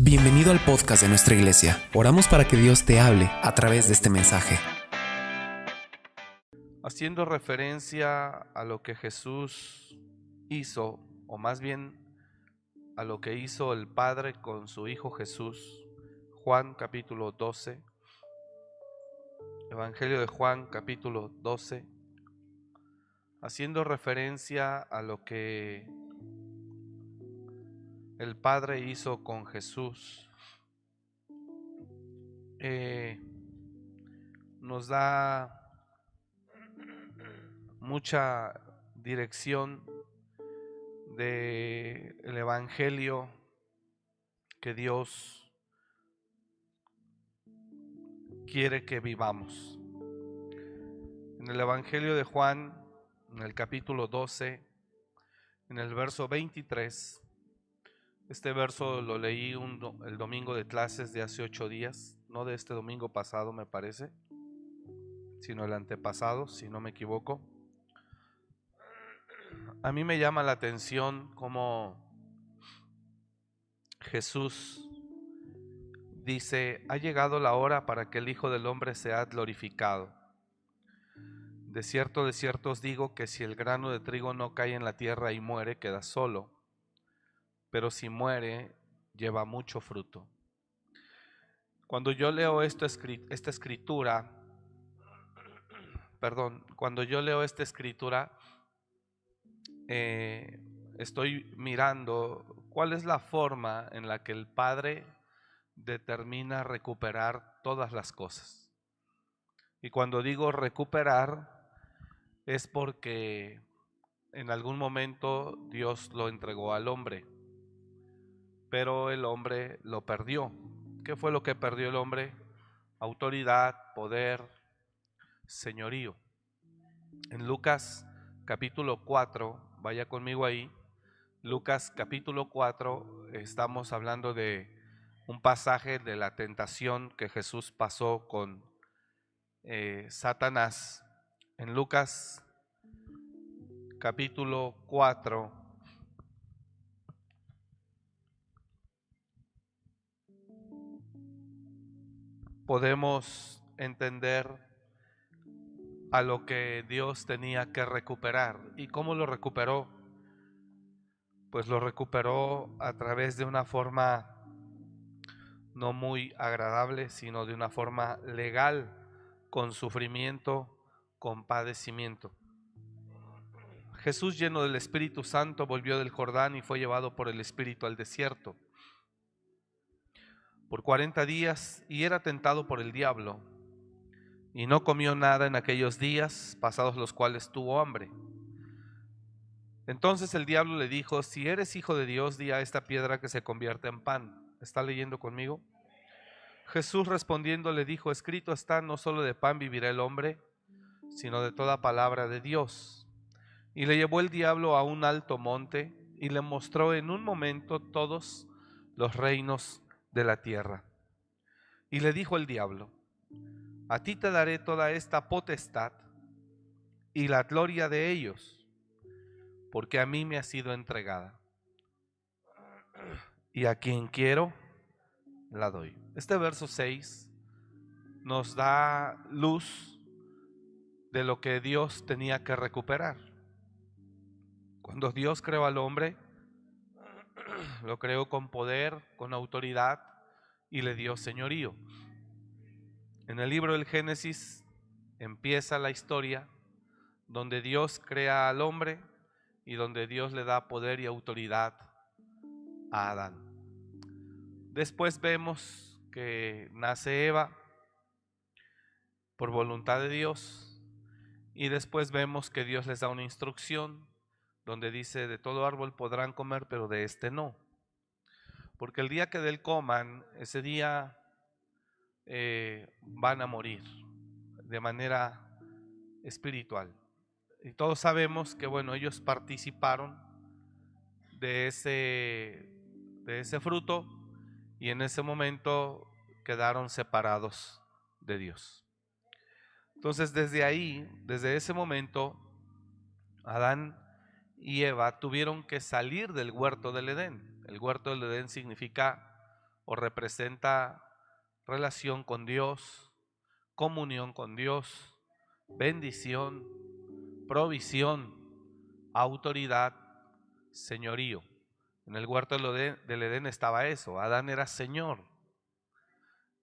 Bienvenido al podcast de nuestra iglesia. Oramos para que Dios te hable a través de este mensaje. Haciendo referencia a lo que Jesús hizo, o más bien a lo que hizo el Padre con su Hijo Jesús, Juan capítulo 12, Evangelio de Juan capítulo 12, haciendo referencia a lo que el Padre hizo con Jesús, eh, nos da mucha dirección del el Evangelio que Dios quiere que vivamos. En el Evangelio de Juan, en el capítulo 12, en el verso 23, este verso lo leí el domingo de clases de hace ocho días, no de este domingo pasado me parece, sino el antepasado, si no me equivoco. A mí me llama la atención cómo Jesús dice, ha llegado la hora para que el Hijo del Hombre sea glorificado. De cierto, de cierto os digo que si el grano de trigo no cae en la tierra y muere, queda solo pero si muere, lleva mucho fruto. Cuando yo leo esto, esta escritura, perdón, cuando yo leo esta escritura, eh, estoy mirando cuál es la forma en la que el Padre determina recuperar todas las cosas. Y cuando digo recuperar, es porque en algún momento Dios lo entregó al hombre pero el hombre lo perdió. ¿Qué fue lo que perdió el hombre? Autoridad, poder, señorío. En Lucas capítulo 4, vaya conmigo ahí, Lucas capítulo 4, estamos hablando de un pasaje de la tentación que Jesús pasó con eh, Satanás. En Lucas capítulo 4, podemos entender a lo que Dios tenía que recuperar. ¿Y cómo lo recuperó? Pues lo recuperó a través de una forma no muy agradable, sino de una forma legal, con sufrimiento, con padecimiento. Jesús lleno del Espíritu Santo volvió del Jordán y fue llevado por el Espíritu al desierto por cuarenta días y era tentado por el diablo. Y no comió nada en aquellos días, pasados los cuales tuvo hambre. Entonces el diablo le dijo, si eres hijo de Dios, di a esta piedra que se convierta en pan. ¿Está leyendo conmigo? Jesús respondiendo le dijo, escrito está, no solo de pan vivirá el hombre, sino de toda palabra de Dios. Y le llevó el diablo a un alto monte y le mostró en un momento todos los reinos de la tierra. Y le dijo el diablo, a ti te daré toda esta potestad y la gloria de ellos, porque a mí me ha sido entregada. Y a quien quiero, la doy. Este verso 6 nos da luz de lo que Dios tenía que recuperar. Cuando Dios creó al hombre, lo creó con poder, con autoridad y le dio señorío. En el libro del Génesis empieza la historia donde Dios crea al hombre y donde Dios le da poder y autoridad a Adán. Después vemos que nace Eva por voluntad de Dios y después vemos que Dios les da una instrucción donde dice, de todo árbol podrán comer, pero de este no. Porque el día que del coman, ese día eh, van a morir de manera espiritual. Y todos sabemos que, bueno, ellos participaron de ese, de ese fruto y en ese momento quedaron separados de Dios. Entonces, desde ahí, desde ese momento, Adán y Eva tuvieron que salir del huerto del Edén. El huerto del Edén significa o representa relación con Dios, comunión con Dios, bendición, provisión, autoridad, señorío. En el huerto del Edén estaba eso, Adán era Señor.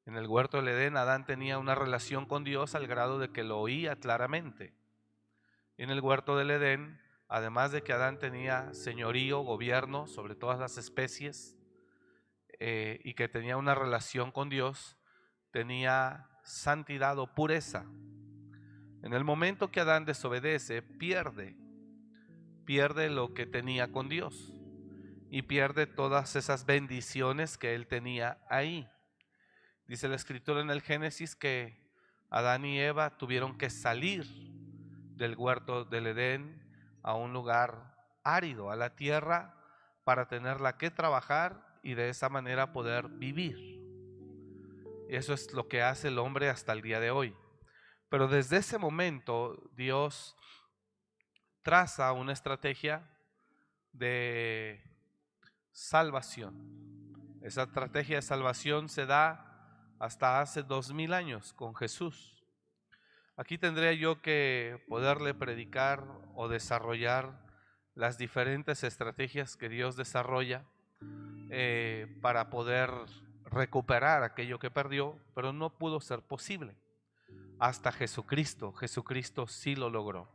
En el huerto del Edén Adán tenía una relación con Dios al grado de que lo oía claramente. En el huerto del Edén, además de que Adán tenía señorío, gobierno sobre todas las especies eh, y que tenía una relación con Dios, tenía santidad o pureza. En el momento que Adán desobedece, pierde, pierde lo que tenía con Dios y pierde todas esas bendiciones que él tenía ahí. Dice la escritura en el Génesis que Adán y Eva tuvieron que salir del huerto del Edén a un lugar árido, a la tierra, para tenerla que trabajar y de esa manera poder vivir. Eso es lo que hace el hombre hasta el día de hoy. Pero desde ese momento Dios traza una estrategia de salvación. Esa estrategia de salvación se da hasta hace dos mil años con Jesús. Aquí tendría yo que poderle predicar o desarrollar las diferentes estrategias que Dios desarrolla eh, para poder recuperar aquello que perdió, pero no pudo ser posible. Hasta Jesucristo, Jesucristo sí lo logró.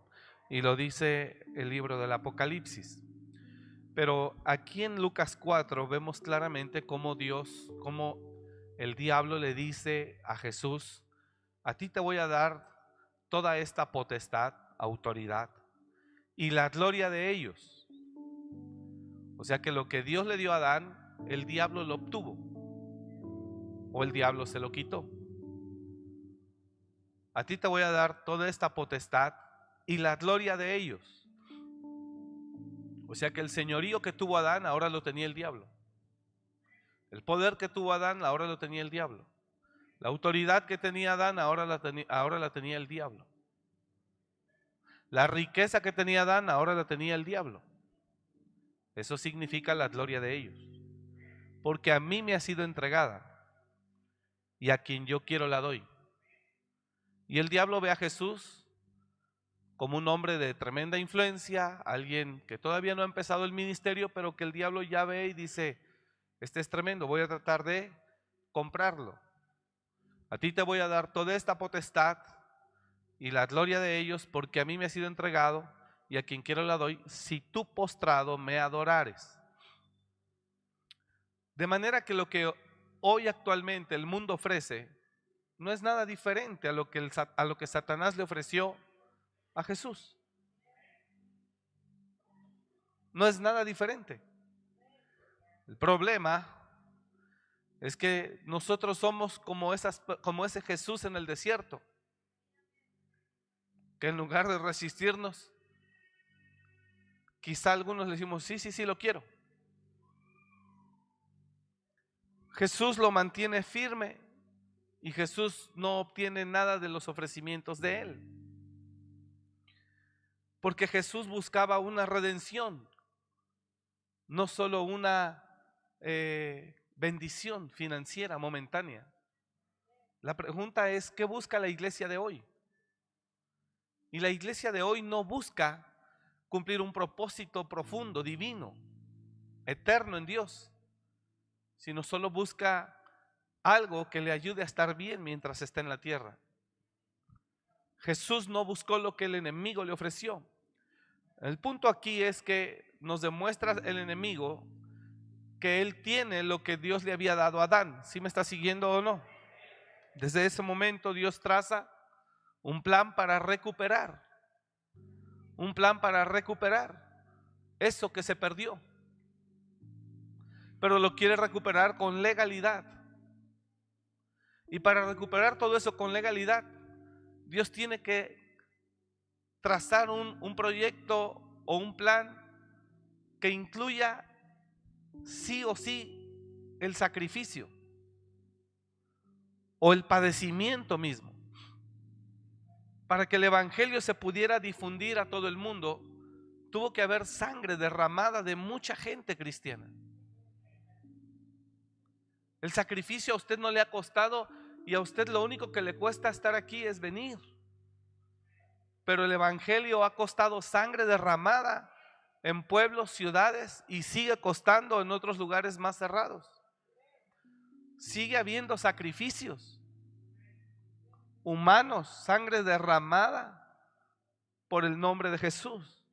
Y lo dice el libro del Apocalipsis. Pero aquí en Lucas 4 vemos claramente cómo Dios, cómo el diablo le dice a Jesús, a ti te voy a dar toda esta potestad, autoridad y la gloria de ellos. O sea que lo que Dios le dio a Adán, el diablo lo obtuvo. O el diablo se lo quitó. A ti te voy a dar toda esta potestad y la gloria de ellos. O sea que el señorío que tuvo Adán ahora lo tenía el diablo. El poder que tuvo Adán ahora lo tenía el diablo. La autoridad que tenía Adán ahora la, tenía, ahora la tenía el diablo. La riqueza que tenía Adán ahora la tenía el diablo. Eso significa la gloria de ellos. Porque a mí me ha sido entregada y a quien yo quiero la doy. Y el diablo ve a Jesús como un hombre de tremenda influencia, alguien que todavía no ha empezado el ministerio, pero que el diablo ya ve y dice, este es tremendo, voy a tratar de comprarlo. A ti te voy a dar toda esta potestad y la gloria de ellos, porque a mí me ha sido entregado y a quien quiero la doy, si tú postrado me adorares. De manera que lo que hoy actualmente el mundo ofrece no es nada diferente a lo que, a lo que Satanás le ofreció a Jesús. No es nada diferente. El problema es que nosotros somos como, esas, como ese Jesús en el desierto, que en lugar de resistirnos, quizá algunos le decimos, sí, sí, sí, lo quiero. Jesús lo mantiene firme y Jesús no obtiene nada de los ofrecimientos de él. Porque Jesús buscaba una redención, no solo una eh, bendición financiera momentánea. La pregunta es, ¿qué busca la iglesia de hoy? Y la iglesia de hoy no busca cumplir un propósito profundo, divino, eterno en Dios, sino solo busca algo que le ayude a estar bien mientras está en la tierra. Jesús no buscó lo que el enemigo le ofreció. El punto aquí es que nos demuestra el enemigo que él tiene lo que Dios le había dado a Adán. ¿Sí me está siguiendo o no? Desde ese momento Dios traza un plan para recuperar. Un plan para recuperar eso que se perdió. Pero lo quiere recuperar con legalidad. Y para recuperar todo eso con legalidad, Dios tiene que trazar un, un proyecto o un plan que incluya sí o sí el sacrificio o el padecimiento mismo. Para que el Evangelio se pudiera difundir a todo el mundo, tuvo que haber sangre derramada de mucha gente cristiana. El sacrificio a usted no le ha costado y a usted lo único que le cuesta estar aquí es venir. Pero el Evangelio ha costado sangre derramada en pueblos, ciudades y sigue costando en otros lugares más cerrados. Sigue habiendo sacrificios humanos, sangre derramada por el nombre de Jesús.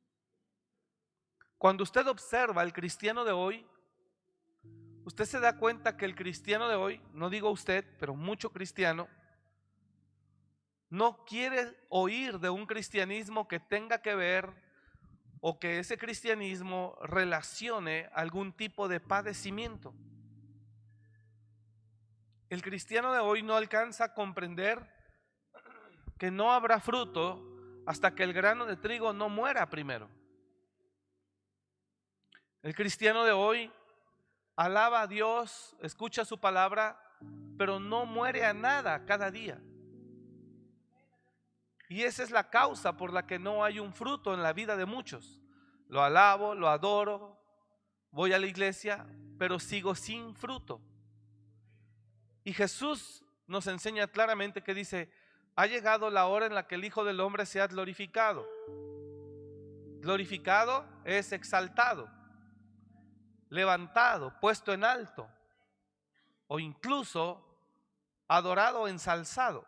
Cuando usted observa al cristiano de hoy, usted se da cuenta que el cristiano de hoy, no digo usted, pero mucho cristiano, no quiere oír de un cristianismo que tenga que ver o que ese cristianismo relacione algún tipo de padecimiento. El cristiano de hoy no alcanza a comprender que no habrá fruto hasta que el grano de trigo no muera primero. El cristiano de hoy alaba a Dios, escucha su palabra, pero no muere a nada cada día. Y esa es la causa por la que no hay un fruto en la vida de muchos. Lo alabo, lo adoro, voy a la iglesia, pero sigo sin fruto. Y Jesús nos enseña claramente que dice, ha llegado la hora en la que el Hijo del Hombre sea glorificado. Glorificado es exaltado, levantado, puesto en alto, o incluso adorado o ensalzado.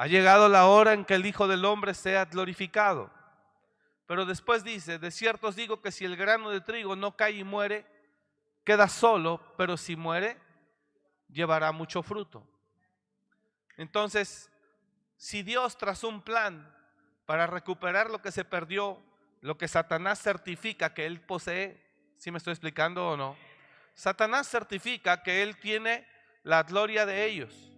Ha llegado la hora en que el Hijo del Hombre sea glorificado. Pero después dice, de cierto os digo que si el grano de trigo no cae y muere, queda solo, pero si muere, llevará mucho fruto. Entonces, si Dios trazó un plan para recuperar lo que se perdió, lo que Satanás certifica que él posee, si me estoy explicando o no? Satanás certifica que él tiene la gloria de ellos.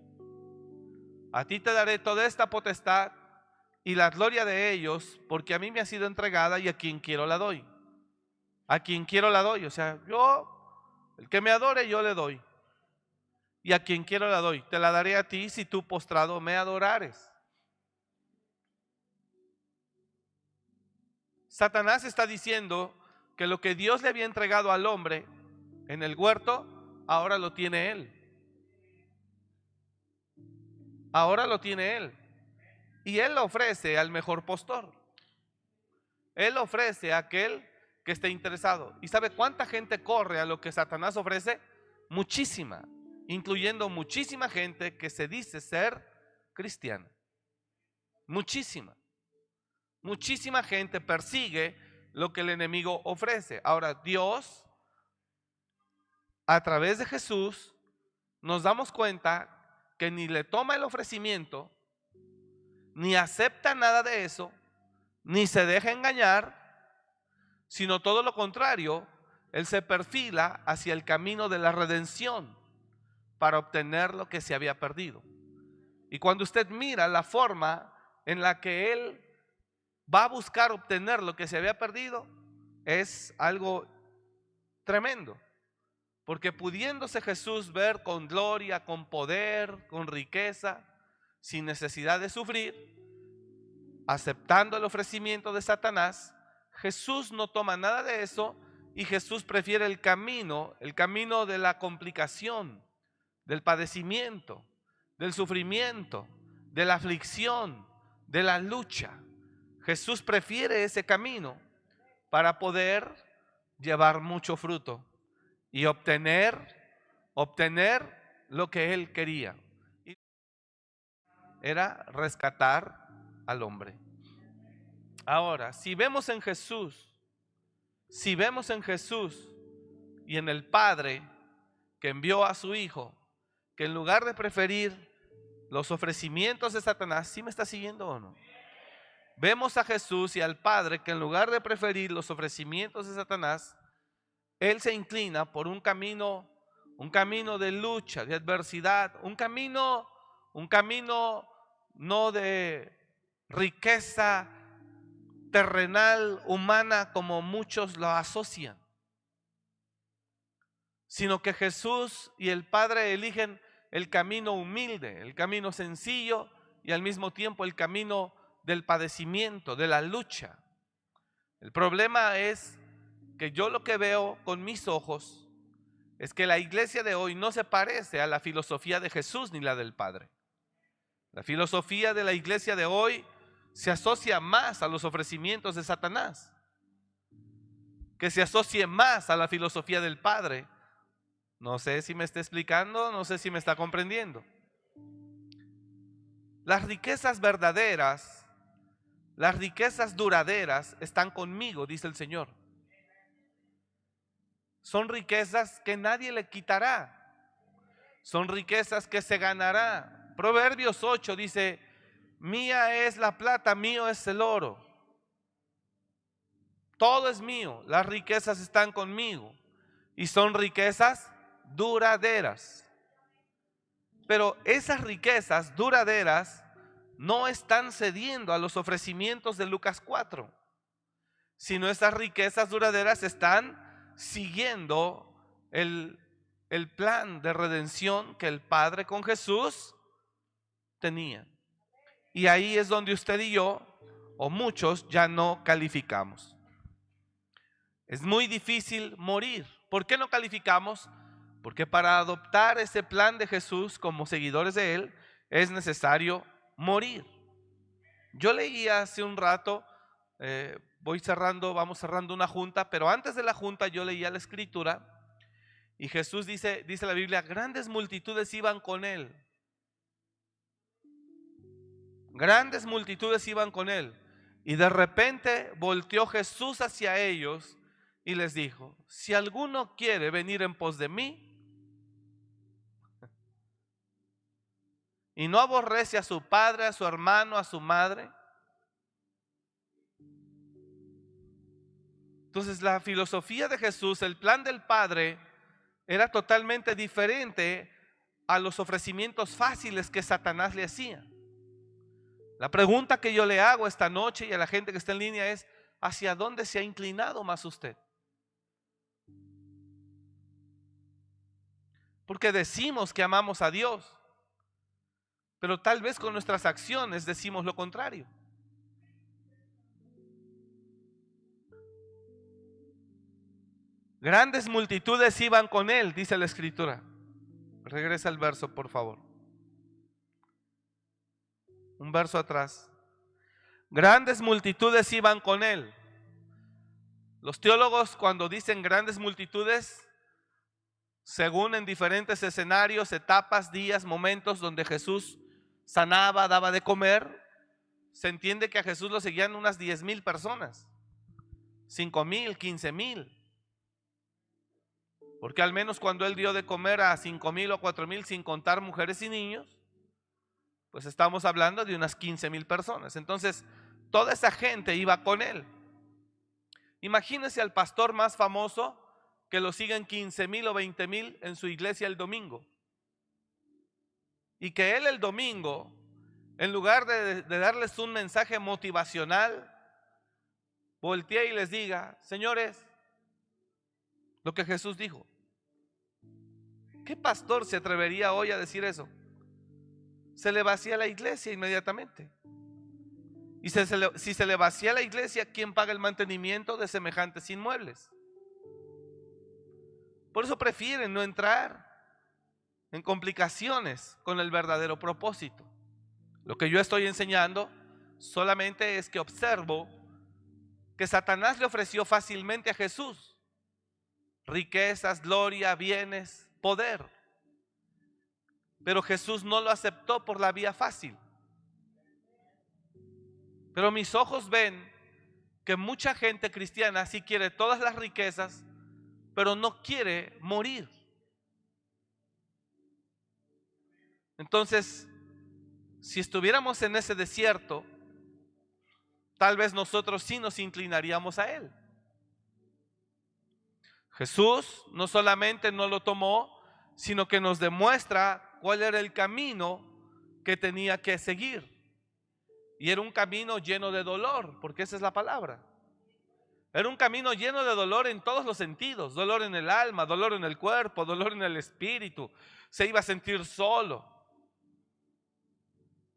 A ti te daré toda esta potestad y la gloria de ellos, porque a mí me ha sido entregada y a quien quiero la doy. A quien quiero la doy. O sea, yo, el que me adore, yo le doy. Y a quien quiero la doy. Te la daré a ti si tú postrado me adorares. Satanás está diciendo que lo que Dios le había entregado al hombre en el huerto, ahora lo tiene él. Ahora lo tiene Él. Y Él lo ofrece al mejor postor. Él ofrece a aquel que esté interesado. ¿Y sabe cuánta gente corre a lo que Satanás ofrece? Muchísima, incluyendo muchísima gente que se dice ser cristiana. Muchísima. Muchísima gente persigue lo que el enemigo ofrece. Ahora, Dios, a través de Jesús, nos damos cuenta que ni le toma el ofrecimiento, ni acepta nada de eso, ni se deja engañar, sino todo lo contrario, él se perfila hacia el camino de la redención para obtener lo que se había perdido. Y cuando usted mira la forma en la que él va a buscar obtener lo que se había perdido, es algo tremendo. Porque pudiéndose Jesús ver con gloria, con poder, con riqueza, sin necesidad de sufrir, aceptando el ofrecimiento de Satanás, Jesús no toma nada de eso y Jesús prefiere el camino, el camino de la complicación, del padecimiento, del sufrimiento, de la aflicción, de la lucha. Jesús prefiere ese camino para poder llevar mucho fruto y obtener, obtener lo que él quería. Era rescatar al hombre. Ahora, si vemos en Jesús, si vemos en Jesús y en el Padre que envió a su Hijo, que en lugar de preferir los ofrecimientos de Satanás, ¿sí me está siguiendo o no? Vemos a Jesús y al Padre que en lugar de preferir los ofrecimientos de Satanás, él se inclina por un camino, un camino de lucha, de adversidad, un camino, un camino no de riqueza terrenal, humana, como muchos lo asocian, sino que Jesús y el Padre eligen el camino humilde, el camino sencillo y al mismo tiempo el camino del padecimiento, de la lucha. El problema es que yo lo que veo con mis ojos es que la iglesia de hoy no se parece a la filosofía de Jesús ni la del Padre. La filosofía de la iglesia de hoy se asocia más a los ofrecimientos de Satanás, que se asocie más a la filosofía del Padre. No sé si me está explicando, no sé si me está comprendiendo. Las riquezas verdaderas, las riquezas duraderas están conmigo, dice el Señor. Son riquezas que nadie le quitará. Son riquezas que se ganará. Proverbios 8 dice, mía es la plata, mío es el oro. Todo es mío, las riquezas están conmigo y son riquezas duraderas. Pero esas riquezas duraderas no están cediendo a los ofrecimientos de Lucas 4, sino esas riquezas duraderas están siguiendo el, el plan de redención que el Padre con Jesús tenía. Y ahí es donde usted y yo, o muchos, ya no calificamos. Es muy difícil morir. ¿Por qué no calificamos? Porque para adoptar ese plan de Jesús como seguidores de Él es necesario morir. Yo leí hace un rato, eh, voy cerrando, vamos cerrando una junta, pero antes de la junta yo leía la escritura y Jesús dice, dice la Biblia, grandes multitudes iban con Él. Grandes multitudes iban con Él. Y de repente volteó Jesús hacia ellos y les dijo, si alguno quiere venir en pos de mí, y no aborrece a su padre, a su hermano, a su madre. Entonces la filosofía de Jesús, el plan del Padre, era totalmente diferente a los ofrecimientos fáciles que Satanás le hacía. La pregunta que yo le hago esta noche y a la gente que está en línea es, ¿hacia dónde se ha inclinado más usted? Porque decimos que amamos a Dios, pero tal vez con nuestras acciones decimos lo contrario. Grandes multitudes iban con él, dice la escritura. Regresa al verso, por favor. Un verso atrás. Grandes multitudes iban con él. Los teólogos cuando dicen grandes multitudes, según en diferentes escenarios, etapas, días, momentos donde Jesús sanaba, daba de comer, se entiende que a Jesús lo seguían unas 10 mil personas, 5 mil, 15 mil. Porque al menos cuando él dio de comer a 5 mil o 4 mil sin contar mujeres y niños, pues estamos hablando de unas 15 mil personas. Entonces, toda esa gente iba con él. Imagínese al pastor más famoso que lo siguen 15 mil o 20 mil en su iglesia el domingo. Y que él el domingo, en lugar de, darles un mensaje motivacional, voltee y les diga, señores, lo que Jesús dijo. ¿Qué pastor se atrevería hoy a decir eso? Se le vacía la iglesia inmediatamente. Y si se, le, vacía la iglesia, ¿quién paga el mantenimiento de semejantes inmuebles? Por eso prefieren no entrar en complicaciones con el verdadero propósito. Lo que yo estoy enseñando solamente es que observo que Satanás le ofreció fácilmente a Jesús riquezas, gloria, bienes, poder. Pero Jesús no lo aceptó por la vía fácil. Pero mis ojos ven que mucha gente cristiana sí quiere todas las riquezas, pero no quiere morir. Entonces, si estuviéramos en ese desierto, tal vez nosotros sí nos inclinaríamos a Él. Jesús no solamente no lo tomó, sino que nos demuestra cuál era el camino que tenía que seguir. Y era un camino lleno de dolor, porque esa es la palabra. Era un camino lleno de dolor en todos los sentidos, dolor en el alma, dolor en el cuerpo, dolor en el espíritu. Se iba a sentir solo,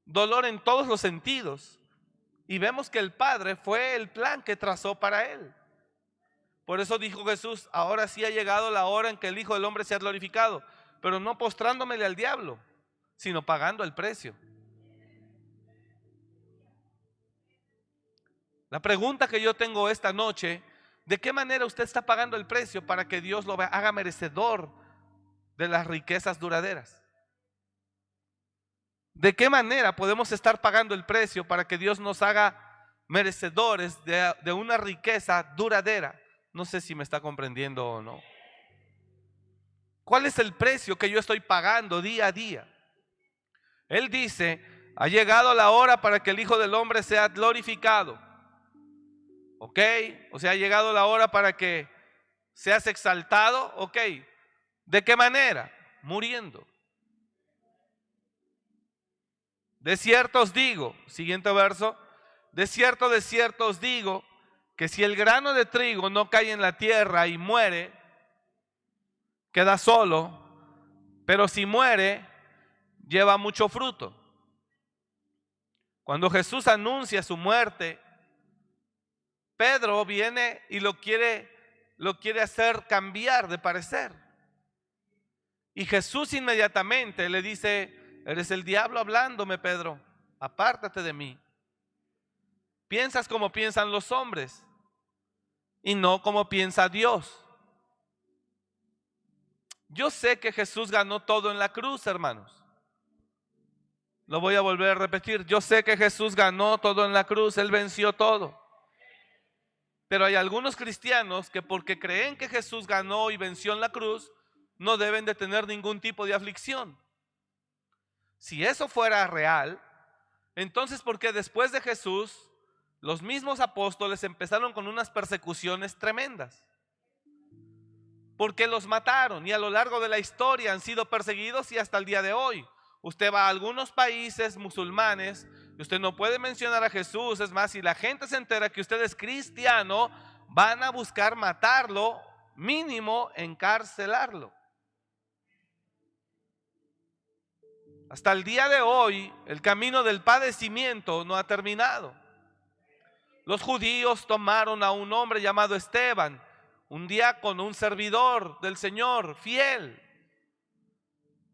dolor en todos los sentidos. Y vemos que el Padre fue el plan que trazó para él. Por eso dijo Jesús, ahora sí ha llegado la hora en que el Hijo del Hombre sea glorificado, pero no postrándomele al diablo, sino pagando el precio. La pregunta que yo tengo esta noche, ¿de qué manera usted está pagando el precio para que Dios lo haga merecedor de las riquezas duraderas? ¿De qué manera podemos estar pagando el precio para que Dios nos haga merecedores de, una riqueza duradera? No sé si me está comprendiendo o no. ¿Cuál es el precio que yo estoy pagando día a día? Él dice, ha llegado la hora para que el Hijo del Hombre sea glorificado. ¿Ok? O sea, ha llegado la hora para que seas exaltado. ¿Ok? ¿De qué manera? Muriendo. De cierto os digo, siguiente verso, de cierto, de cierto os digo, que si el grano de trigo no cae en la tierra y muere, queda solo, pero si muere, lleva mucho fruto. Cuando Jesús anuncia su muerte, Pedro viene y lo quiere, lo quiere hacer cambiar de parecer. Y Jesús inmediatamente le dice, Eres el diablo hablándome, Pedro. Apártate de mí. Piensas como piensan los hombres y no como piensa Dios. Yo sé que Jesús ganó todo en la cruz, hermanos. Lo voy a volver a repetir. Yo sé que Jesús ganó todo en la cruz. Él venció todo. Pero hay algunos cristianos que porque creen que Jesús ganó y venció en la cruz, no deben de tener ningún tipo de aflicción. Si eso fuera real, entonces ¿por qué después de Jesús los mismos apóstoles empezaron con unas persecuciones tremendas? Porque los mataron y a lo largo de la historia han sido perseguidos y hasta el día de hoy. Usted va a algunos países musulmanes y usted no puede mencionar a Jesús. Es más, si la gente se entera que usted es cristiano, van a buscar matarlo, mínimo encarcelarlo. Hasta el día de hoy, el camino del padecimiento no ha terminado. Los judíos tomaron a un hombre llamado Esteban, un diácono, un servidor del Señor, fiel.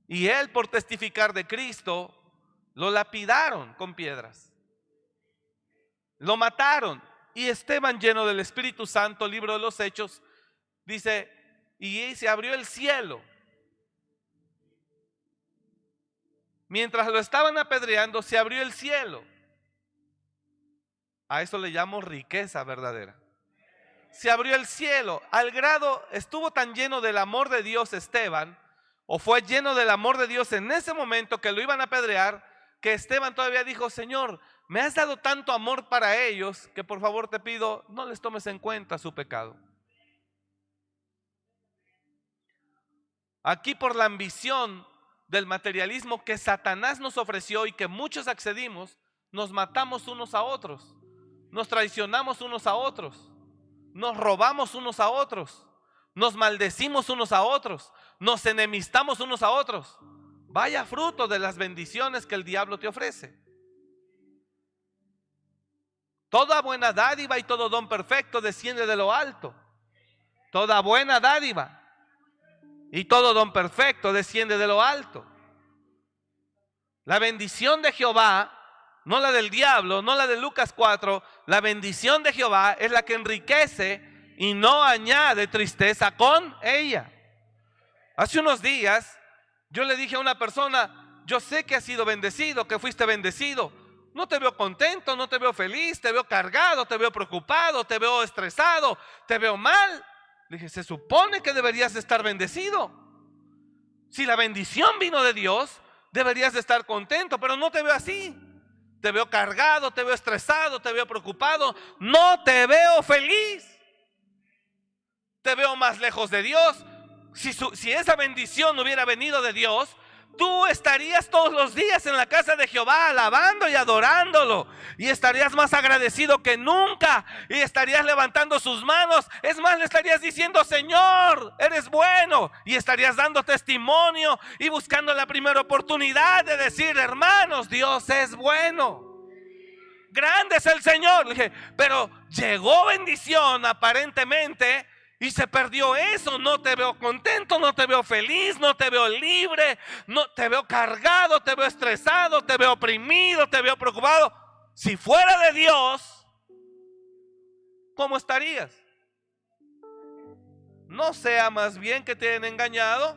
Y él, por testificar de Cristo, lo lapidaron con piedras. Lo mataron. Y Esteban, lleno del Espíritu Santo, libro de los Hechos, dice, y se abrió el cielo Mientras lo estaban apedreando, se abrió el cielo. A eso le llamo riqueza verdadera. Se abrió el cielo al grado, estuvo tan lleno del amor de Dios Esteban, o fue lleno del amor de Dios en ese momento que lo iban a apedrear, que Esteban todavía dijo, Señor, me has dado tanto amor para ellos que por favor te pido, no les tomes en cuenta su pecado. Aquí por la ambición del materialismo que Satanás nos ofreció y que muchos accedimos, nos matamos unos a otros, nos traicionamos unos a otros, nos robamos unos a otros, nos maldecimos unos a otros, nos enemistamos unos a otros. Vaya fruto de las bendiciones que el diablo te ofrece. Toda buena dádiva y todo don perfecto desciende de lo alto. Toda buena dádiva y todo don perfecto desciende de lo alto. La bendición de Jehová, no la del diablo, no la de Lucas 4, la bendición de Jehová es la que enriquece y no añade tristeza con ella. Hace unos días yo le dije a una persona, yo sé que has sido bendecido, que fuiste bendecido. No te veo contento, no te veo feliz, te veo cargado, te veo preocupado, te veo estresado, te veo mal. Le dije, se supone que deberías estar bendecido. Si la bendición vino de Dios, deberías estar contento, pero no te veo así. Te veo cargado, te veo estresado, te veo preocupado, no te veo feliz. Te veo más lejos de Dios. Si, si esa bendición hubiera venido de Dios, tú estarías todos los días en la casa de Jehová alabando y adorándolo. Y estarías más agradecido que nunca. Y estarías levantando sus manos. Es más, le estarías diciendo, Señor, eres bueno. Y estarías dando testimonio y buscando la primera oportunidad de decir, hermanos, Dios es bueno. Grande es el Señor. pero llegó bendición aparentemente Y se perdió eso, no te veo contento, no te veo feliz, no te veo libre, no te veo cargado, te veo estresado, te veo oprimido, te veo preocupado. Si fuera de Dios, ¿cómo estarías? No sea más bien que te han engañado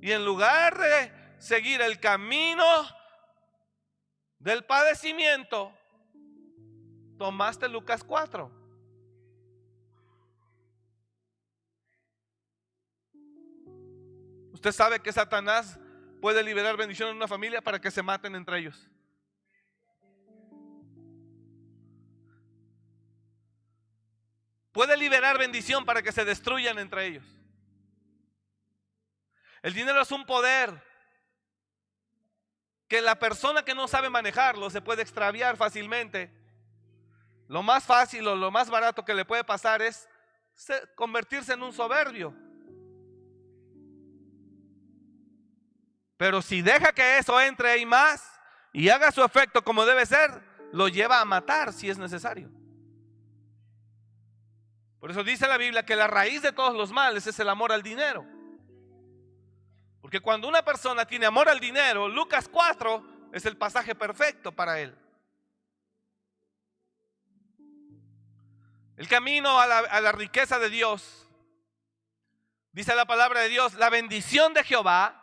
y en lugar de seguir el camino del padecimiento, tomaste Lucas 4. Usted sabe que Satanás puede liberar bendición en una familia para que se maten entre ellos. Puede liberar bendición para que se destruyan entre ellos. El dinero es un poder que la persona que no sabe manejarlo se puede extraviar fácilmente. Lo más fácil o lo más barato que le puede pasar es convertirse en un soberbio. Pero si deja que eso entre ahí más y haga su efecto como debe ser, lo lleva a matar si es necesario. Por eso dice la Biblia que la raíz de todos los males es el amor al dinero. Porque cuando una persona tiene amor al dinero, Lucas 4 es el pasaje perfecto para él. El camino a la, a la riqueza de Dios, dice la palabra de Dios, la bendición de Jehová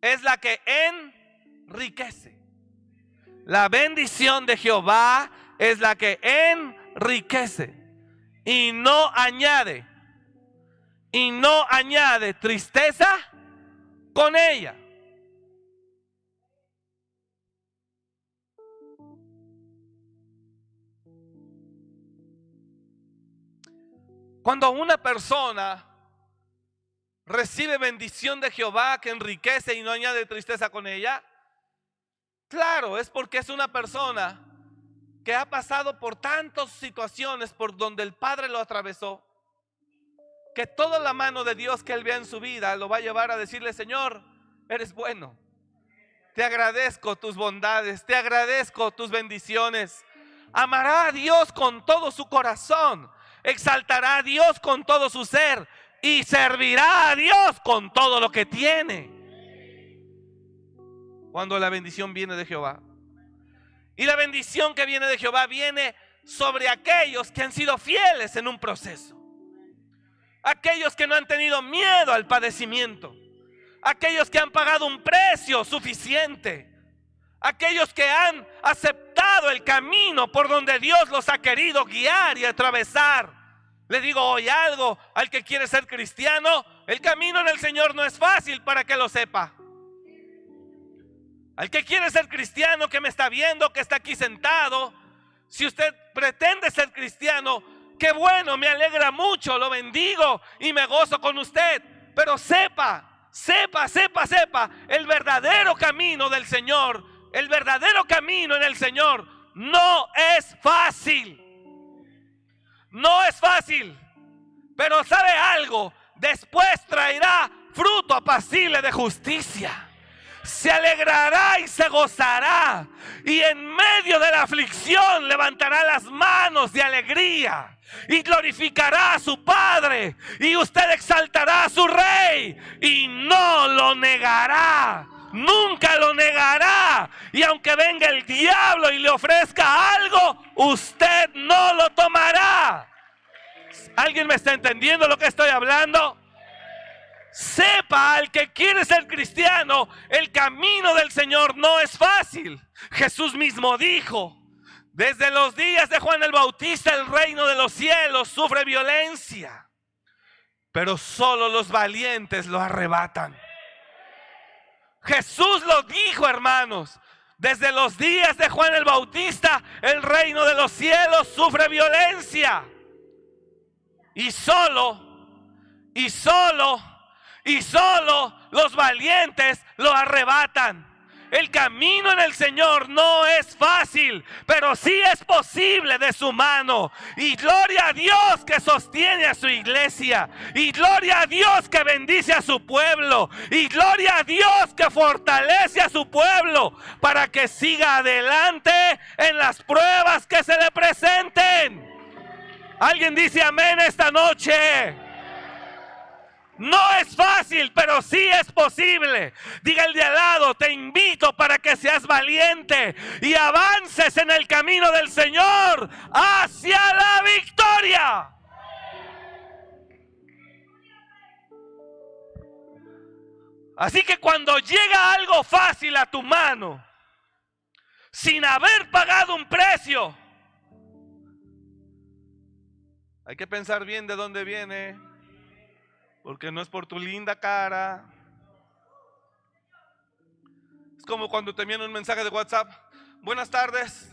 es la que enriquece. La bendición de Jehová es la que enriquece y no añade, y no añade tristeza con ella. Cuando una persona recibe bendición de Jehová que enriquece y no añade tristeza con ella? Claro, es porque es una persona que ha pasado por tantas situaciones por donde el Padre lo atravesó, que toda la mano de Dios que él vea en su vida lo va a llevar a decirle, Señor, eres bueno. Te agradezco tus bondades, te agradezco tus bendiciones. Amará a Dios con todo su corazón, exaltará a Dios con todo su ser y servirá a Dios con todo lo que tiene. Cuando la bendición viene de Jehová. Y la bendición que viene de Jehová viene sobre aquellos que han sido fieles en un proceso. Aquellos que no han tenido miedo al padecimiento. Aquellos que han pagado un precio suficiente. Aquellos que han aceptado el camino por donde Dios los ha querido guiar y atravesar. Le digo hoy algo al que quiere ser cristiano. El camino en el Señor no es fácil para que lo sepa. Al que quiere ser cristiano, que me está viendo, que está aquí sentado, si usted pretende ser cristiano, qué bueno, me alegra mucho, lo bendigo y me gozo con usted. Pero sepa, sepa, sepa, sepa, el verdadero camino del Señor, el verdadero camino en el Señor no es fácil. No es fácil, pero sabe algo, después traerá fruto apacible de justicia. Se alegrará y se gozará. Y en medio de la aflicción levantará las manos de alegría y glorificará a su Padre. Y usted exaltará a su Rey y no lo negará nunca lo negará. Y aunque venga el diablo y le ofrezca algo, usted no lo tomará. ¿Alguien me está entendiendo lo que estoy hablando? Sepa al que quiere ser cristiano, el camino del Señor no es fácil. Jesús mismo dijo, desde los días de Juan el Bautista el reino de los cielos sufre violencia, pero solo los valientes lo arrebatan. Jesús lo dijo, hermanos. Desde los días de Juan el Bautista, el reino de los cielos sufre violencia. Y solo, y solo, y solo los valientes lo arrebatan. El camino en el Señor no es fácil, pero sí es posible de su mano. Y gloria a Dios que sostiene a su iglesia. Y gloria a Dios que bendice a su pueblo. Y gloria a Dios que fortalece a su pueblo para que siga adelante en las pruebas que se le presenten. Alguien dice amén esta noche. No es fácil, pero sí es posible. Diga el de al lado, te invito para que seas valiente y avances en el camino del Señor hacia la victoria. Así que cuando llega algo fácil a tu mano, sin haber pagado un precio, hay que pensar bien de dónde viene porque no es por tu linda cara. Es como cuando te envían un mensaje de WhatsApp. Buenas tardes.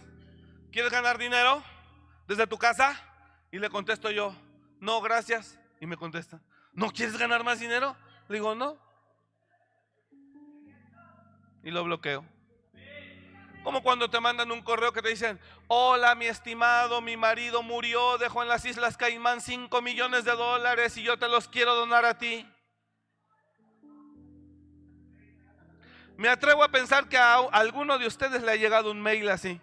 ¿Quieres ganar dinero desde tu casa? Y le contesto yo, no, gracias. Y me contesta, ¿no quieres ganar más dinero? Le digo, no. Y lo bloqueo. Como cuando te mandan un correo que te dicen, hola mi estimado, mi marido murió, dejó en las Islas Caimán 5 millones de dólares y yo te los quiero donar a ti. Me atrevo a pensar que a alguno de ustedes le ha llegado un mail así.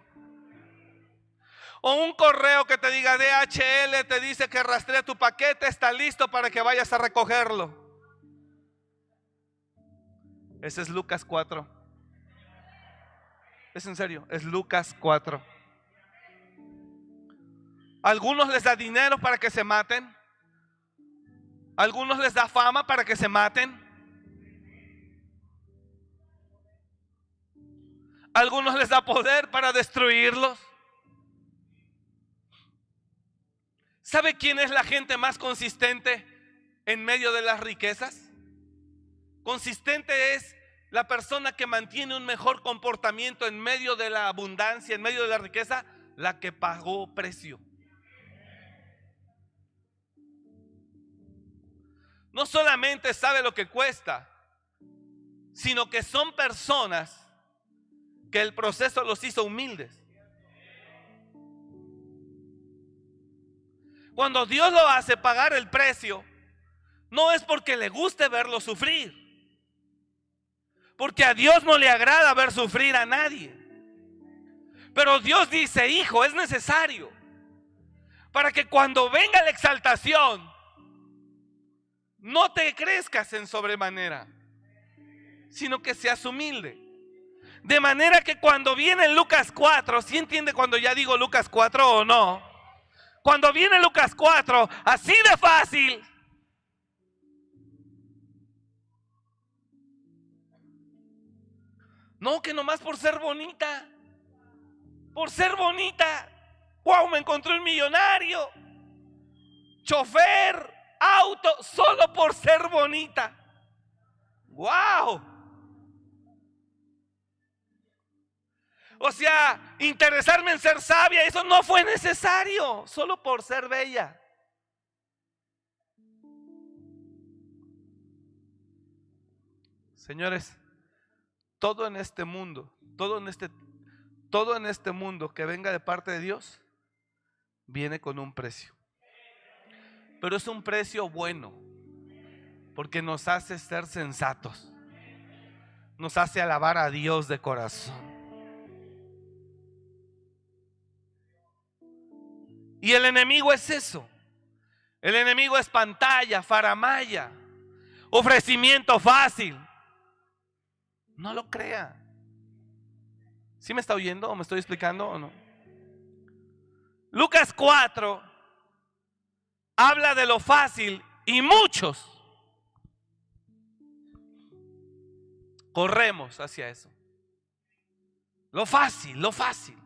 O un correo que te diga DHL, te dice que rastrea tu paquete, está listo para que vayas a recogerlo. Ese es Lucas 4. Es en serio, es Lucas 4. Algunos les da dinero para que se maten. Algunos les da fama para que se maten. Algunos les da poder para destruirlos. ¿Sabe quién es la gente más consistente en medio de las riquezas? Consistente es la persona que mantiene un mejor comportamiento en medio de la abundancia, en medio de la riqueza, la que pagó precio. No solamente sabe lo que cuesta, sino que son personas que el proceso los hizo humildes. Cuando Dios lo hace pagar el precio, no es porque le guste verlo sufrir porque a Dios no le agrada ver sufrir a nadie. Pero Dios dice, hijo, es necesario para que cuando venga la exaltación, no te crezcas en sobremanera, sino que seas humilde. De manera que cuando viene Lucas 4, ¿sí entiende cuando ya digo Lucas 4 o no? Cuando viene Lucas 4, así de fácil, No, que nomás por ser bonita. Por ser bonita. Wow, me encontré un millonario. Chofer, auto, solo por ser bonita. Wow. O sea, interesarme en ser sabia, eso no fue necesario, solo por ser bella. Señores, todo en este mundo, todo en este, todo en este mundo que venga de parte de Dios, viene con un precio. Pero es un precio bueno, porque nos hace ser sensatos, nos hace alabar a Dios de corazón. Y el enemigo es eso. El enemigo es pantalla, faramaya, ofrecimiento fácil, no lo crea. ¿Sí me está oyendo o me estoy explicando o no? Lucas 4 habla de lo fácil y muchos corremos hacia eso. Lo fácil, lo fácil.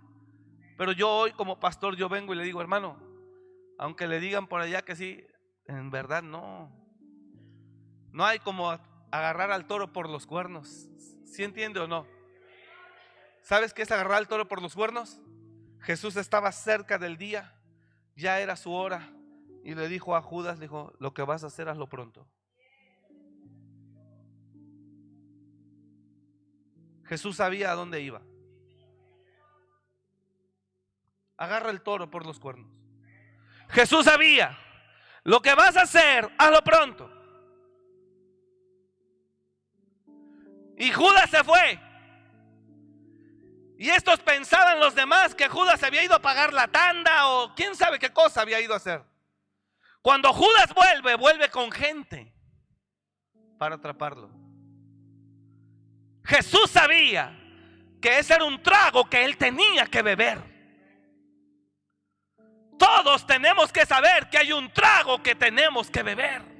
Pero yo hoy como pastor yo vengo y le digo, hermano, aunque le digan por allá que sí, en verdad no. No hay como agarrar al toro por los cuernos. ¿Sí entiende o no? ¿Sabes qué es agarrar al toro por los cuernos? Jesús estaba cerca del día, ya era su hora, y le dijo a Judas, dijo, lo que vas a hacer, hazlo pronto. Jesús sabía a dónde iba. Agarra el toro por los cuernos. Jesús sabía, lo que vas a hacer, hazlo pronto. Y Judas se fue. Y estos pensaban los demás que Judas había ido a pagar la tanda o quién sabe qué cosa había ido a hacer. Cuando Judas vuelve, vuelve con gente para atraparlo. Jesús sabía que ese era un trago que él tenía que beber. Todos tenemos que saber que hay un trago que tenemos que beber.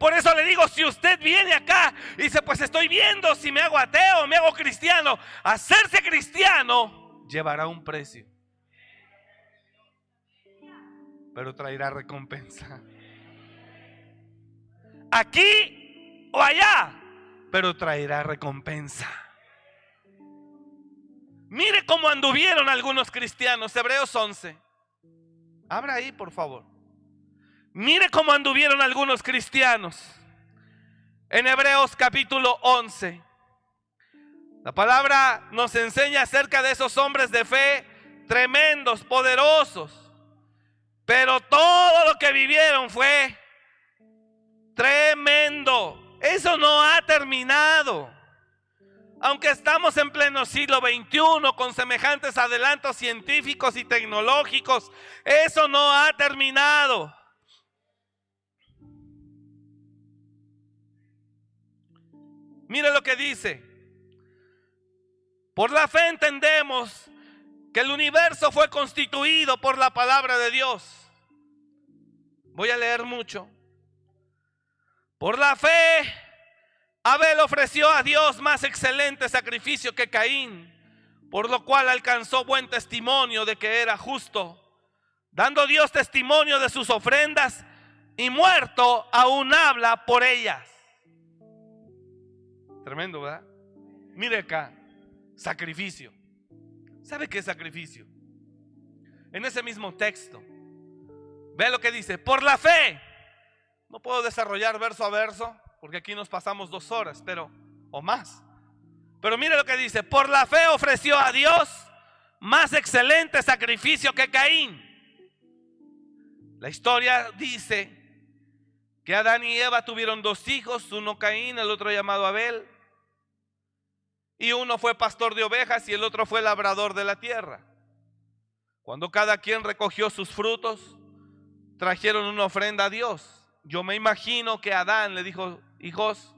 Por eso le digo, si usted viene acá y dice, pues estoy viendo si me hago ateo me hago cristiano, hacerse cristiano llevará un precio. Pero traerá recompensa. Aquí o allá, pero traerá recompensa. Mire cómo anduvieron algunos cristianos, Hebreos 11. Abra ahí, por favor. Mire cómo anduvieron algunos cristianos. En Hebreos capítulo 11. La palabra nos enseña acerca de esos hombres de fe tremendos, poderosos. Pero todo lo que vivieron fue tremendo. Eso no ha terminado. Aunque estamos en pleno siglo XXI con semejantes adelantos científicos y tecnológicos, eso no ha terminado. Mire lo que dice. Por la fe entendemos que el universo fue constituido por la palabra de Dios. Voy a leer mucho. Por la fe Abel ofreció a Dios más excelente sacrificio que Caín, por lo cual alcanzó buen testimonio de que era justo, dando Dios testimonio de sus ofrendas y muerto aún habla por ellas. Tremendo, ¿verdad? Mire acá, sacrificio. ¿Sabe qué es sacrificio? En ese mismo texto, ve lo que dice, por la fe. No puedo desarrollar verso a verso, porque aquí nos pasamos dos horas, pero, o más. Pero mire lo que dice, por la fe ofreció a Dios más excelente sacrificio que Caín. La historia dice que Adán y Eva tuvieron dos hijos, uno Caín, el otro llamado Abel. Y uno fue pastor de ovejas y el otro fue labrador de la tierra. Cuando cada quien recogió sus frutos, trajeron una ofrenda a Dios. Yo me imagino que Adán le dijo, hijos,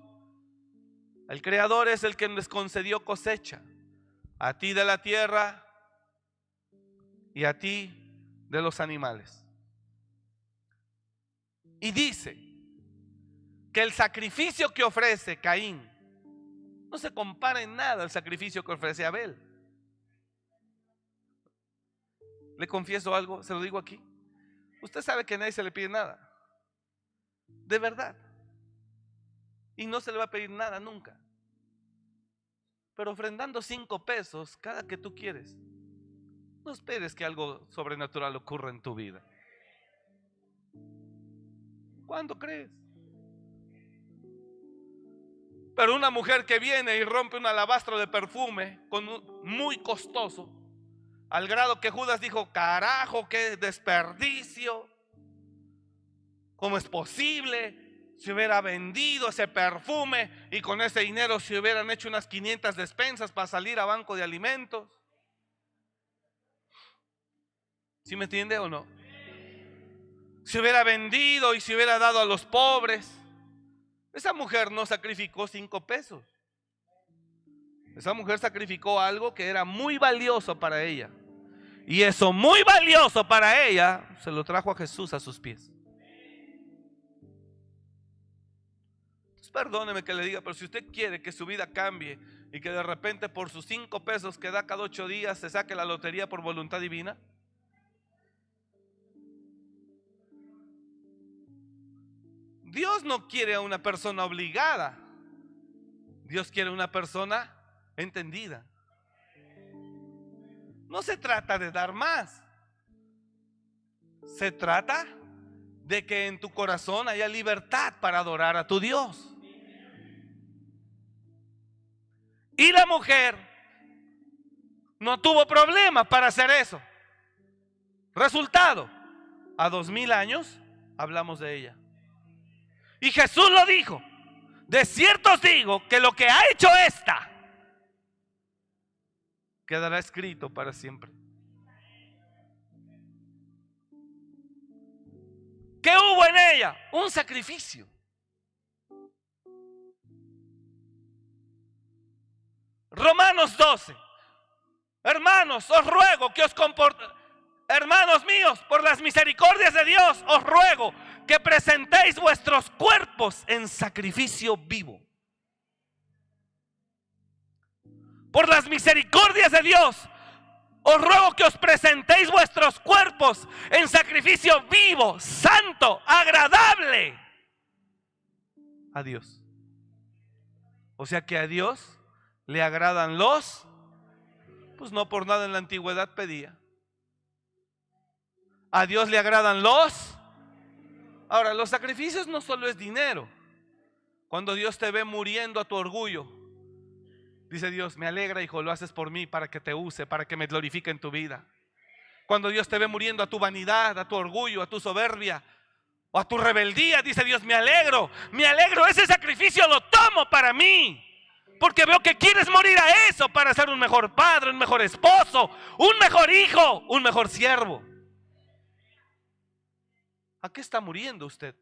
el Creador es el que les concedió cosecha, a ti de la tierra y a ti de los animales. Y dice que el sacrificio que ofrece Caín no se compara en nada al sacrificio que ofrece Abel. Le confieso algo, se lo digo aquí. Usted sabe que nadie se le pide nada. De verdad. Y no se le va a pedir nada nunca. Pero ofrendando cinco pesos cada que tú quieres, no esperes que algo sobrenatural ocurra en tu vida. ¿Cuándo crees? Pero una mujer que viene y rompe un alabastro de perfume con muy costoso, al grado que Judas dijo, carajo, qué desperdicio. ¿Cómo es posible? Se hubiera vendido ese perfume y con ese dinero se hubieran hecho unas 500 despensas para salir a banco de alimentos. ¿Sí me entiende o no? Se hubiera vendido y se hubiera dado a los pobres. Esa mujer no sacrificó cinco pesos. Esa mujer sacrificó algo que era muy valioso para ella. Y eso muy valioso para ella se lo trajo a Jesús a sus pies. perdóneme que le diga, pero si usted quiere que su vida cambie y que de repente por sus cinco pesos que da cada ocho días se saque la lotería por voluntad divina, Dios no quiere a una persona obligada. Dios quiere una persona entendida. No se trata de dar más. Se trata de que en tu corazón haya libertad para adorar a tu Dios. Y la mujer no tuvo problema para hacer eso. Resultado, a dos mil años hablamos de ella. Y Jesús lo dijo, de cierto os digo que lo que ha hecho esta quedará escrito para siempre. ¿Qué hubo en ella? Un sacrificio. Romanos 12. Hermanos, os ruego que os comportéis. Hermanos míos, por las misericordias de Dios, os ruego que presentéis vuestros cuerpos en sacrificio vivo. Por las misericordias de Dios, os ruego que os presentéis vuestros cuerpos en sacrificio vivo, santo, agradable a Dios. O sea que a Dios le agradan los, pues no por nada en la antigüedad pedía. A Dios le agradan los. Ahora, los sacrificios no solo es dinero. Cuando Dios te ve muriendo a tu orgullo, dice Dios, me alegra, hijo, lo haces por mí para que te use, para que me glorifique en tu vida. Cuando Dios te ve muriendo a tu vanidad, a tu orgullo, a tu soberbia o a tu rebeldía, dice Dios, me alegro, me alegro, ese sacrificio lo tomo para mí. Porque veo que quieres morir a eso para ser un mejor padre, un mejor esposo, un mejor hijo, un mejor siervo. ¿A qué está muriendo usted?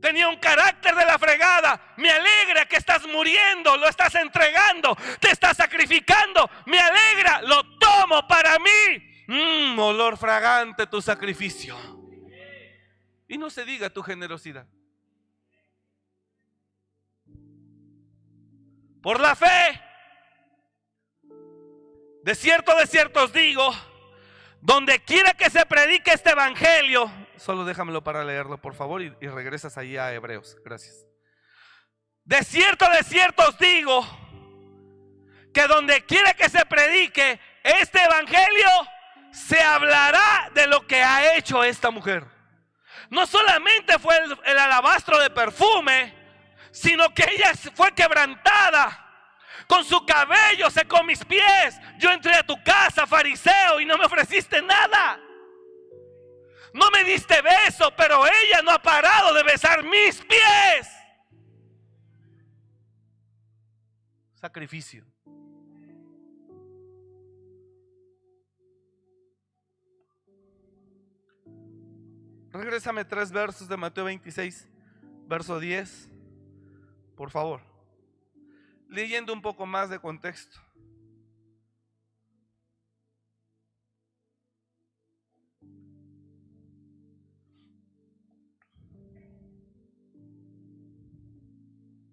Tenía un carácter de la fregada. Me alegra que estás muriendo, lo estás entregando, te estás sacrificando. Me alegra, lo tomo para mí. Mmm, olor fragante tu sacrificio. Y no se diga tu generosidad. Por la fe. De cierto, de cierto os digo, donde quiera que se predique este evangelio, solo déjamelo para leerlo, por favor, y, regresas ahí a Hebreos. Gracias. De cierto, de cierto os digo, que donde quiera que se predique este evangelio, se hablará de lo que ha hecho esta mujer no solamente fue el, alabastro de perfume, sino que ella fue quebrantada. Con su cabello secó mis pies. Yo entré a tu casa, fariseo, y no me ofreciste nada. No me diste beso, pero ella no ha parado de besar mis pies. Sacrificio. Regrésame tres versos de Mateo 26, verso 10, por favor. Leyendo un poco más de contexto.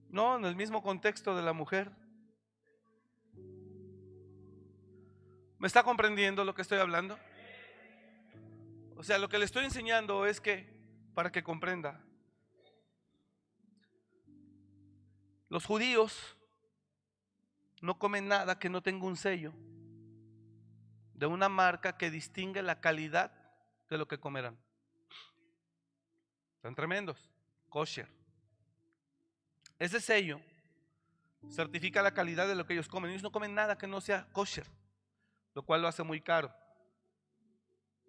No, en el mismo contexto de la mujer. ¿Me está comprendiendo lo que estoy hablando? O sea, lo que le estoy enseñando es que, para que comprenda, los judíos no comen nada que no tenga un sello de una marca que distingue la calidad de lo que comerán. Están tremendos. Kosher. Ese sello certifica la calidad de lo que ellos comen. Ellos no comen nada que no sea kosher, lo cual lo hace muy caro.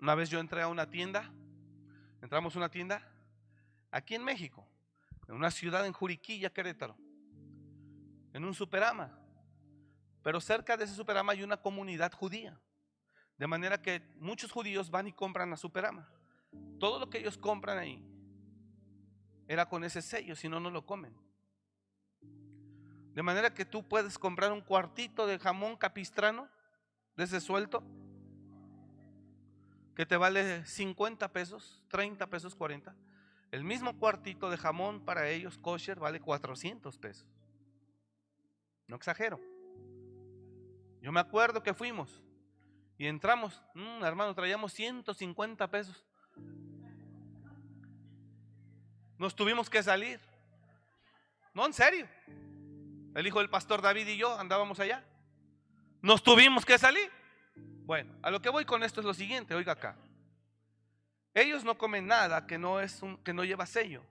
Una vez yo entré a una tienda, entramos a una tienda aquí en México, en una ciudad en Juriquilla, Querétaro, en un superama. Pero cerca de ese superama hay una comunidad judía. De manera que muchos judíos van y compran a superama. Todo lo que ellos compran ahí era con ese sello, si no, no lo comen. De manera que tú puedes comprar un cuartito de jamón capistrano, de ese suelto, que te vale 50 pesos, 30 pesos, 40. El mismo cuartito de jamón para ellos, kosher, vale 400 pesos. No exagero. Yo me acuerdo que fuimos y entramos, mm, hermano, traíamos 150 pesos. Nos tuvimos que salir. No, en serio. El hijo del pastor David y yo andábamos allá. Nos tuvimos que salir. Bueno, a lo que voy con esto es lo siguiente, oiga acá. Ellos no comen nada que no, es que no lleva sello.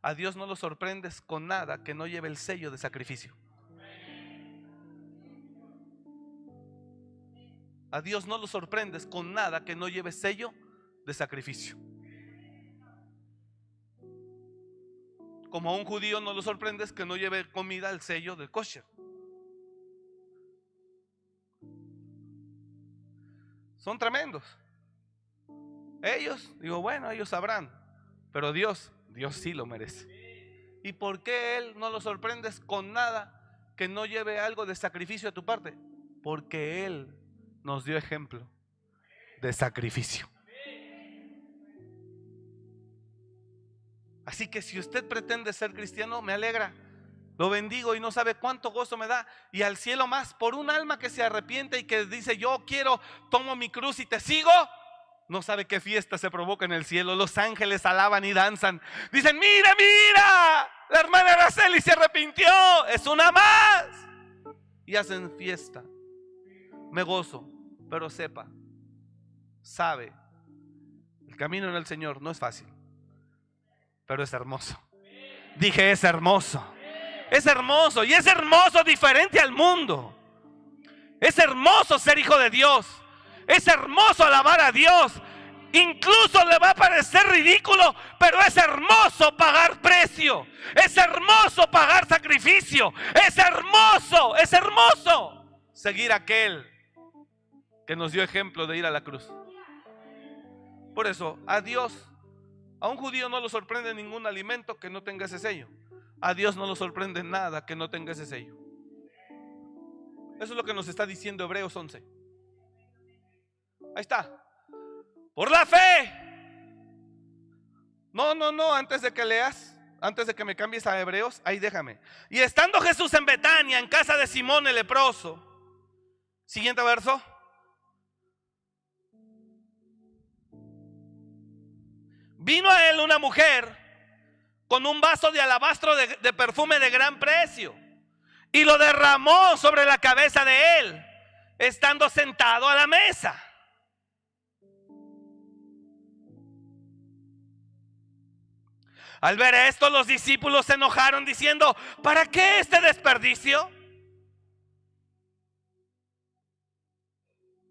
A Dios no lo sorprendes con nada que no lleve el sello de sacrificio. A Dios no lo sorprendes con nada que no lleve sello de sacrificio. Como a un judío no lo sorprendes que no lleve comida el sello del kosher. son tremendos. Ellos, digo, bueno, ellos sabrán, pero Dios, Dios sí lo merece. ¿Y por qué Él no lo sorprendes con nada que no lleve algo de sacrificio a tu parte? Porque Él nos dio ejemplo de sacrificio. Así que si usted pretende ser cristiano, me alegra. Lo bendigo y no sabe cuánto gozo me da. Y al cielo más por un alma que se arrepiente y que dice, yo quiero, tomo mi cruz y te sigo. No sabe qué fiesta se provoca en el cielo. Los ángeles alaban y danzan. Dicen, mira, mira, la hermana Araceli se arrepintió. Es una más. Y hacen fiesta. Me gozo, pero sepa, sabe, el camino en el Señor no es fácil, pero es hermoso. Dije, es hermoso. Es hermoso y es hermoso diferente al mundo. Es hermoso ser hijo de Dios. Es hermoso alabar a Dios. Incluso le va a parecer ridículo, pero es hermoso pagar precio. Es hermoso pagar sacrificio. Es hermoso, es hermoso seguir aquel que nos dio ejemplo de ir a la cruz. Por eso, a Dios, a un judío no lo sorprende ningún alimento que no tenga ese sello. A Dios no lo sorprende nada que no tenga ese sello. Eso es lo que nos está diciendo Hebreos 11. Ahí está. Por la fe. No, no, no, antes de que leas, antes de que me cambies a Hebreos, ahí déjame. Y estando Jesús en Betania, en casa de Simón el leproso. Siguiente verso. Vino a él una mujer con un vaso de alabastro de, perfume de gran precio y lo derramó sobre la cabeza de él, estando sentado a la mesa. Al ver esto, los discípulos se enojaron diciendo, ¿para qué este desperdicio?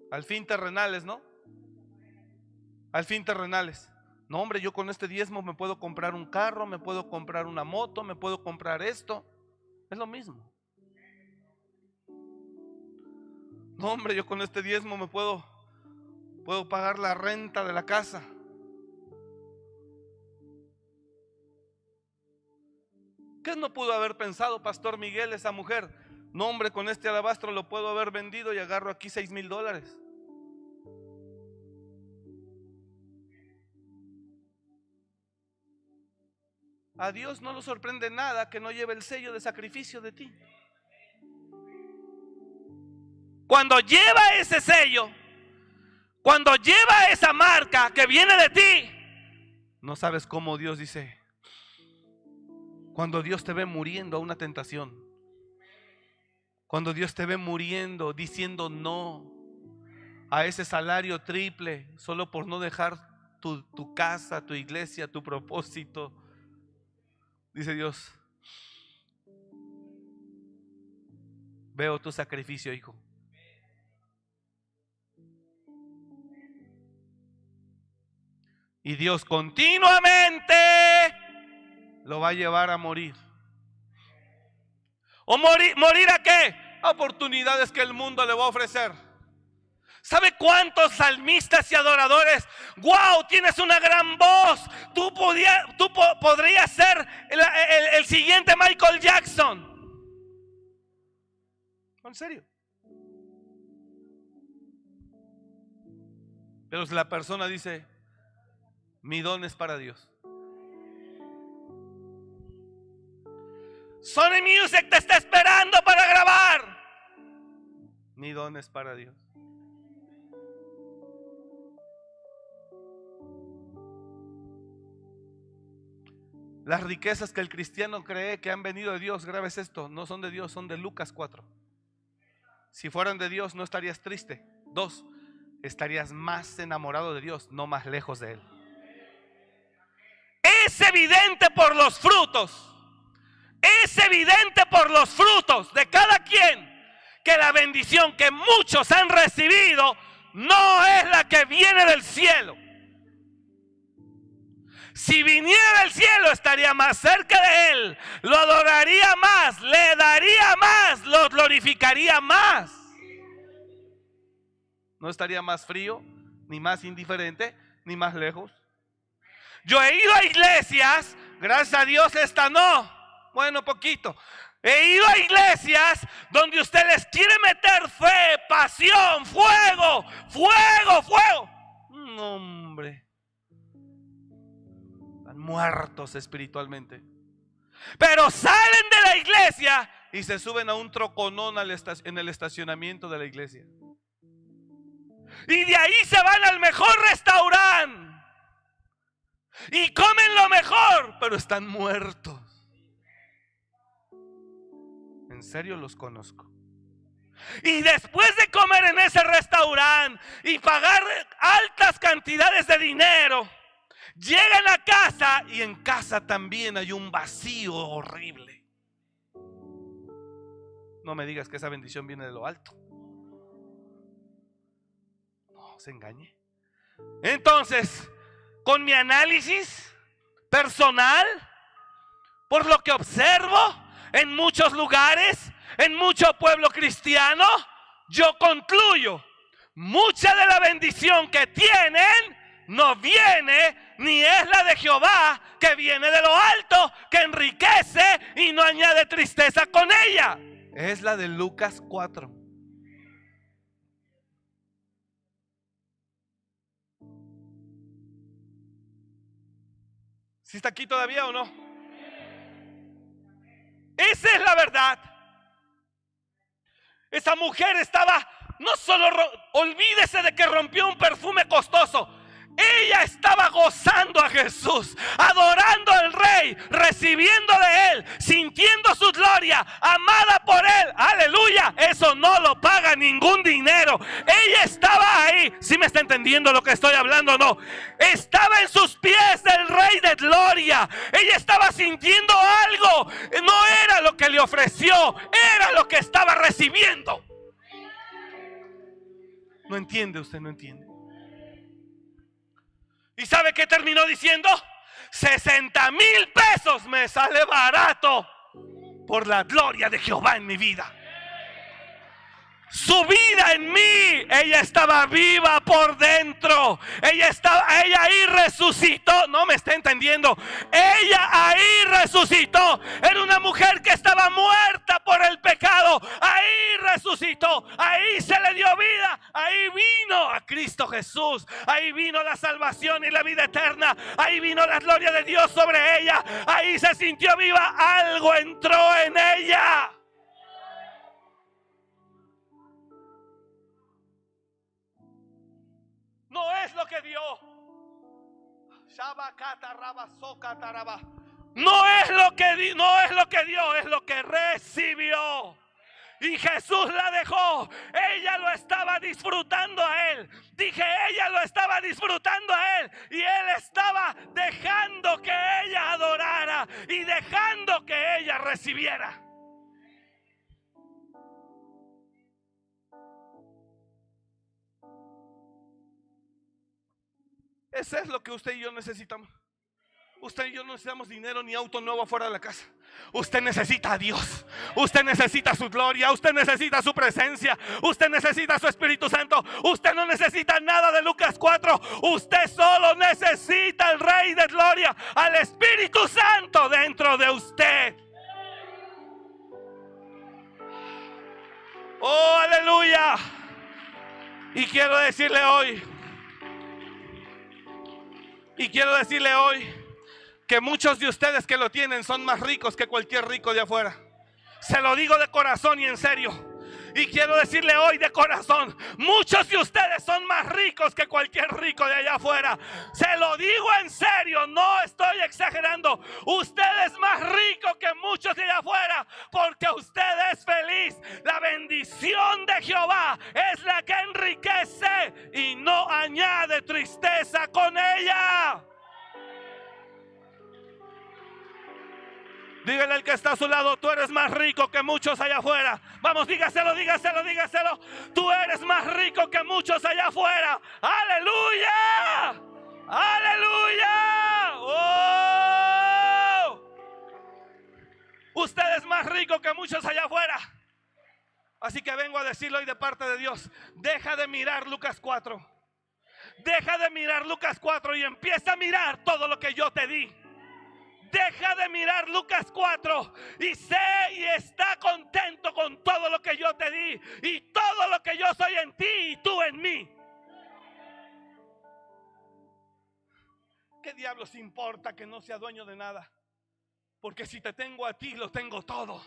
Al fin terrenales, ¿no? Al fin terrenales. No, hombre, yo con este diezmo me puedo comprar un carro, me puedo comprar una moto, me puedo comprar esto. Es lo mismo. No, hombre, yo con este diezmo me puedo puedo pagar la renta de la casa. ¿Qué no pudo haber pensado, Pastor Miguel, esa mujer? No, hombre, con este alabastro lo puedo haber vendido y agarro aquí seis mil dólares. A Dios no lo sorprende nada que no lleve el sello de sacrificio de ti. Cuando lleva ese sello, cuando lleva esa marca que viene de ti, no sabes cómo Dios dice. Cuando Dios te ve muriendo a una tentación, cuando Dios te ve muriendo diciendo no a ese salario triple solo por no dejar tu, tu casa, tu iglesia, tu propósito, Dice Dios, veo tu sacrificio, hijo. Y Dios continuamente lo va a llevar a morir. ¿O morir, morir a qué? oportunidades que el mundo le va a ofrecer. ¿Sabe cuántos salmistas y adoradores? ¡Wow! Tienes una gran voz. Tú, tú podrías ser el, siguiente Michael Jackson. ¿En serio? Pero si la persona dice, mi don es para Dios. Sony Music te está esperando para grabar. Mi don es para Dios. Las riquezas que el cristiano cree que han venido de Dios, grabes esto, no son de Dios, son de Lucas 4. Si fueran de Dios, no estarías triste. Dos, estarías más enamorado de Dios, no más lejos de Él. Es evidente por los frutos. Es evidente por los frutos de cada quien que la bendición que muchos han recibido no es la que viene del cielo. Si viniera del cielo estaría más cerca de Él, lo adoraría más, le daría más, lo glorificaría más. No estaría más frío, ni más indiferente, ni más lejos. Yo he ido a iglesias, gracias a Dios esta no, bueno, poquito. He ido a iglesias donde usted les quiere meter fe, pasión, fuego, fuego, fuego. No, hombre. Muertos espiritualmente. Pero salen de la iglesia y se suben a un troconón en el estacionamiento de la iglesia. Y de ahí se van al mejor restaurante. Y comen lo mejor, pero están muertos. En serio los conozco. Y después de comer en ese restaurante y pagar altas cantidades de dinero, llegan a casa y en casa también hay un vacío horrible. No me digas que esa bendición viene de lo alto. No se engañe. Entonces, con mi análisis personal, por lo que observo en muchos lugares, en mucho pueblo cristiano, yo concluyo, mucha de la bendición que tienen no viene ni es la de Jehová, que viene de lo alto, que enriquece y no añade tristeza con ella. Es la de Lucas 4. ¿Si está aquí todavía o no? Esa es la verdad. Esa mujer estaba, no solo, olvídese de que rompió un perfume costoso, ella estaba gozando a Jesús, adorando al Rey, recibiendo de Él, sintiendo su gloria, amada por Él. Aleluya. Eso no lo paga ningún dinero. Ella estaba ahí. Si me está entendiendo lo que estoy hablando no? Estaba en sus pies del Rey de gloria. Ella estaba sintiendo algo. No era lo que le ofreció, era lo que estaba recibiendo. No entiende usted, no entiende. ¿Y sabe qué terminó diciendo? 60 mil pesos me sale barato por la gloria de Jehová en mi vida su vida en mí. Ella estaba viva por dentro. Ella estaba, ella ahí resucitó. No me está entendiendo. Ella ahí resucitó. Era una mujer que estaba muerta por el pecado. Ahí resucitó. Ahí se le dio vida. Ahí vino a Cristo Jesús. Ahí vino la salvación y la vida eterna. Ahí vino la gloria de Dios sobre ella. Ahí se sintió viva. Algo entró en ella. No es lo que no es lo que dio, es lo que recibió. Y Jesús la dejó. Ella lo estaba disfrutando a él. Dije, ella lo estaba disfrutando a él. Y él estaba dejando que ella adorara y dejando que ella recibiera. Ese es lo que usted y yo necesitamos. Usted y yo no necesitamos dinero ni auto nuevo afuera de la casa. Usted necesita a Dios. Usted necesita su gloria. Usted necesita su presencia. Usted necesita su Espíritu Santo. Usted no necesita nada de Lucas 4. Usted solo necesita al Rey de Gloria, al Espíritu Santo dentro de usted. Oh, aleluya. Y quiero decirle hoy, y quiero decirle hoy que muchos de ustedes que lo tienen son más ricos que cualquier rico de afuera. Se lo digo de corazón y en serio. Y quiero decirle hoy de corazón, muchos de ustedes son más ricos que cualquier rico de allá afuera. Se lo digo en serio, no estoy exagerando. Usted es más rico que muchos de allá afuera porque usted es feliz. La bendición de Jehová es la que enriquece y no añade tristeza con ella. Dígale al que está a su lado, tú eres más rico que muchos allá afuera. Vamos, dígaselo, dígaselo, dígaselo. Tú eres más rico que muchos allá afuera. Aleluya. Aleluya. Oh. Usted es más rico que muchos allá afuera. Así que vengo a decirlo hoy de parte de Dios. Deja de mirar Lucas 4. Deja de mirar Lucas 4 y empieza a mirar todo lo que yo te di. Deja de mirar Lucas 4 y sé y está contento con todo lo que yo te di y todo lo que yo soy en ti y tú en mí. ¿Qué diablos importa que no sea dueño de nada? Porque si te tengo a ti, lo tengo todo.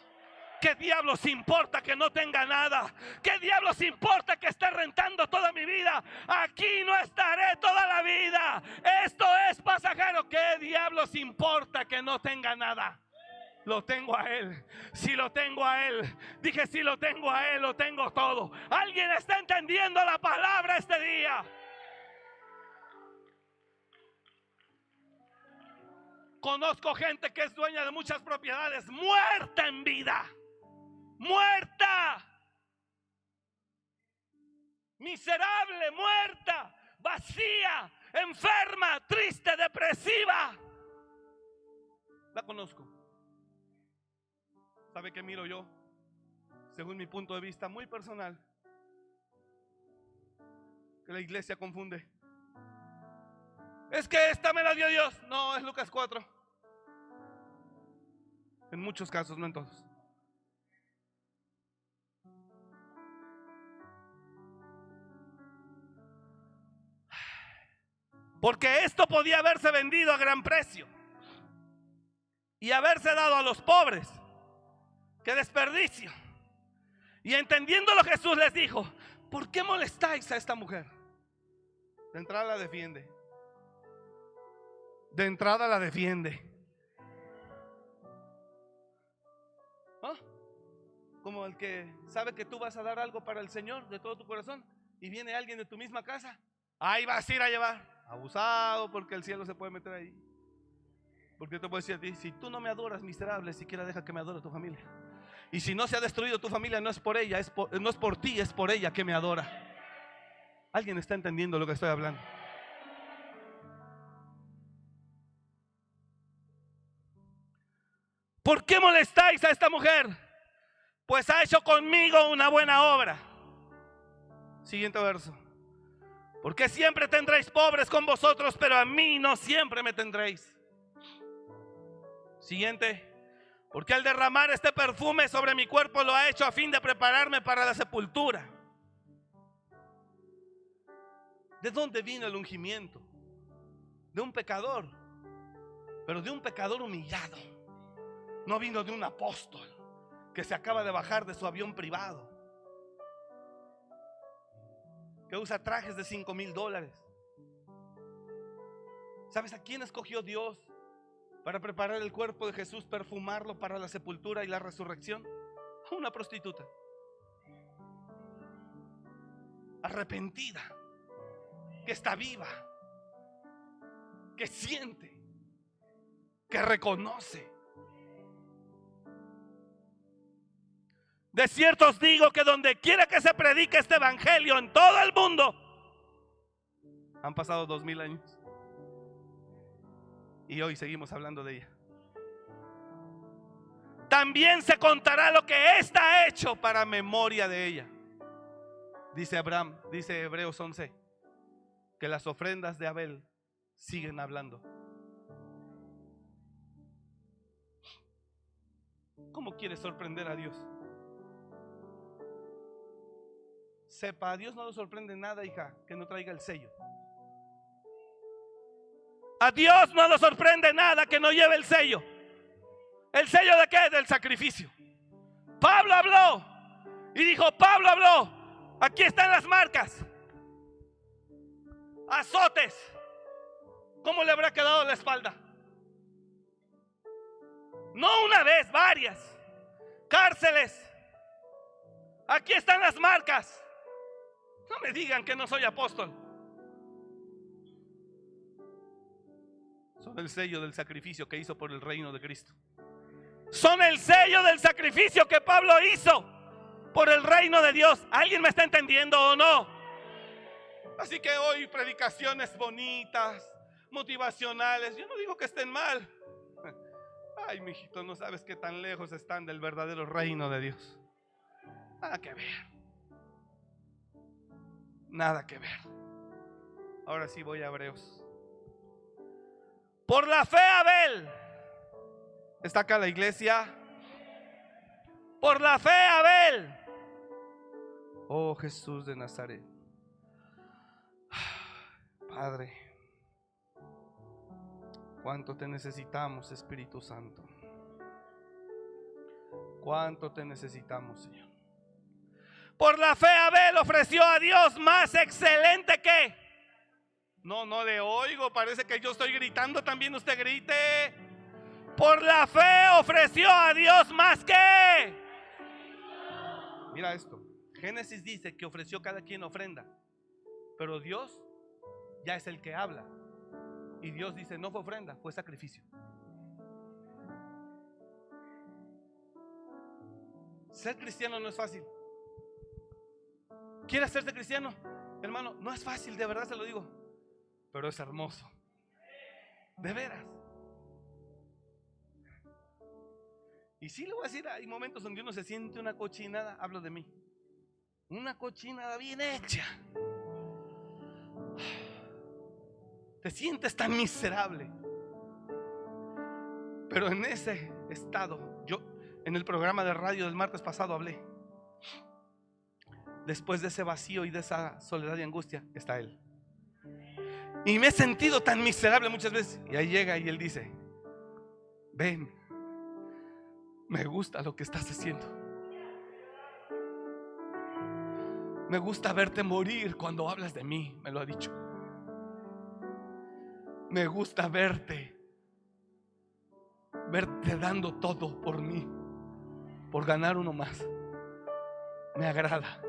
¿Qué diablos importa que no tenga nada? ¿Qué diablos importa que esté rentando toda mi vida? Aquí no estaré toda la vida. Esto es pasajero. ¿Qué diablos importa que no tenga nada? Lo tengo a Él. Si lo tengo a Él. Dije, si lo tengo a Él, lo tengo todo. ¿Alguien está entendiendo la palabra este día? Conozco gente que es dueña de muchas propiedades, muerta en vida muerta, miserable, muerta, vacía, enferma, triste, depresiva. La conozco. ¿Sabe qué miro yo? Según mi punto de vista muy personal, que la iglesia confunde. Es que esta me la dio Dios. No, es Lucas 4. En muchos casos, no en todos. Porque esto podía haberse vendido a gran precio y haberse dado a los pobres. ¡Qué desperdicio! Y entendiéndolo Jesús les dijo, ¿por qué molestáis a esta mujer? De entrada la defiende. De entrada la defiende. ¿Ah? Como el que sabe que tú vas a dar algo para el Señor de todo tu corazón y viene alguien de tu misma casa. Ahí vas a ir a llevar abusado porque el cielo se puede meter ahí. Porque te puedo decir a ti, si tú no me adoras, miserable, siquiera deja que me adore tu familia. Y si no se ha destruido tu familia, no es por ella, es no es por ti, es por ella que me adora. ¿Alguien está entendiendo lo que estoy hablando? ¿Por qué molestáis a esta mujer? Pues ha hecho conmigo una buena obra. Siguiente verso. Porque siempre tendréis pobres con vosotros, pero a mí no siempre me tendréis. Siguiente. Porque al derramar este perfume sobre mi cuerpo lo ha hecho a fin de prepararme para la sepultura. ¿De dónde vino el ungimiento? De un pecador, pero de un pecador humillado. No vino de un apóstol que se acaba de bajar de su avión privado que usa trajes de 5 mil dólares. ¿Sabes a quién escogió Dios para preparar el cuerpo de Jesús, perfumarlo para la sepultura y la resurrección? A una prostituta. Arrepentida, que está viva, que siente, que reconoce De cierto os digo que donde quiera que se predique este evangelio en todo el mundo, han pasado dos mil años. Y hoy seguimos hablando de ella. También se contará lo que está hecho para memoria de ella. Dice Abraham, dice Hebreos 11, que las ofrendas de Abel siguen hablando. ¿Cómo quieres sorprender a Dios? Sepa, a Dios no le sorprende nada, hija, que no traiga el sello. A Dios no le sorprende nada que no lleve el sello. ¿El sello de qué? Del sacrificio. Pablo habló y dijo, Pablo habló, aquí están las marcas. Azotes. ¿Cómo le habrá quedado la espalda? No una vez, varias. Cárceles. Aquí están las marcas. No me digan que no soy apóstol. Son el sello del sacrificio que hizo por el reino de Cristo. Son el sello del sacrificio que Pablo hizo por el reino de Dios. ¿Alguien me está entendiendo o no? Así que hoy predicaciones bonitas, motivacionales. Yo no digo que estén mal. Ay, mijito, no sabes qué tan lejos están del verdadero reino de Dios. Nada que ver. Nada que ver. Ahora sí voy a Hebreos. Por la fe Abel. ¿Está acá la iglesia? Por la fe Abel. Oh Jesús de Nazaret. Padre, cuánto te necesitamos, Espíritu Santo. Cuánto te necesitamos, Señor. Por la fe Abel ofreció a Dios más excelente que... No, no le oigo, parece que yo estoy gritando, también usted grite. Por la fe ofreció a Dios más que... Mira esto, Génesis dice que ofreció cada quien ofrenda, pero Dios ya es el que habla. Y Dios dice, no fue ofrenda, fue sacrificio. Ser cristiano no es fácil. ¿Quieres hacerte cristiano? Hermano, no es fácil, de verdad se lo digo. Pero es hermoso. De veras. Y sí le voy a decir, hay momentos donde uno se siente una cochinada, hablo de mí. Una cochinada bien hecha. Te sientes tan miserable. Pero en ese estado, yo en el programa de radio del martes pasado hablé. Después de ese vacío y de esa soledad y angustia, está Él. Y me he sentido tan miserable muchas veces. Y ahí llega y Él dice, ven, me gusta lo que estás haciendo. Me gusta verte morir cuando hablas de mí, me lo ha dicho. Me gusta verte, verte dando todo por mí por ganar uno más. Me agrada.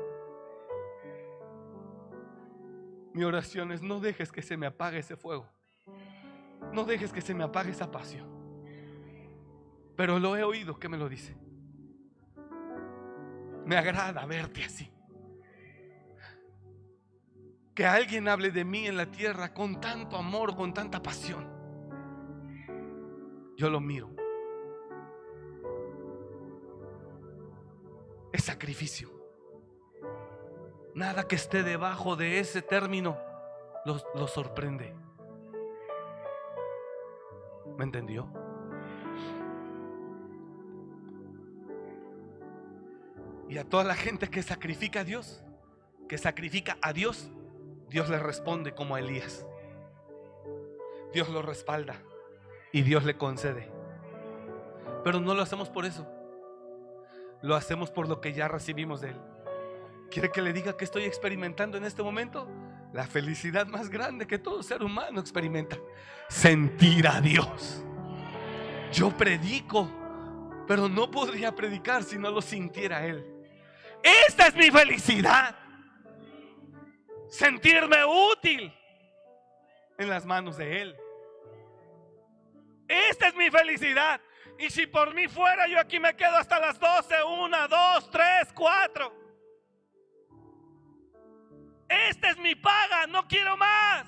Mi oración es no dejes que se me apague ese fuego. No dejes que se me apague esa pasión. Pero lo he oído que me lo dice. Me agrada verte así. Que alguien hable de mí en la tierra con tanto amor, con tanta pasión. Yo lo miro. es sacrificio. Nada que esté debajo de ese término lo, sorprende. ¿Me entendió? Y a toda la gente que sacrifica a Dios, que sacrifica a Dios, Dios le responde como a Elías. Dios lo respalda y Dios le concede. Pero no lo hacemos por eso lo hacemos por lo que ya recibimos de Él. ¿Quiere que le diga que estoy experimentando en este momento? La felicidad más grande que todo ser humano experimenta. Sentir a Dios. Yo predico, pero no podría predicar si no lo sintiera Él. Esta es mi felicidad. Sentirme útil en las manos de Él. Esta es mi felicidad. Y si por mí fuera, yo aquí me quedo hasta las 12, 1, 2, 3, 4. Esta es mi paga, no quiero más.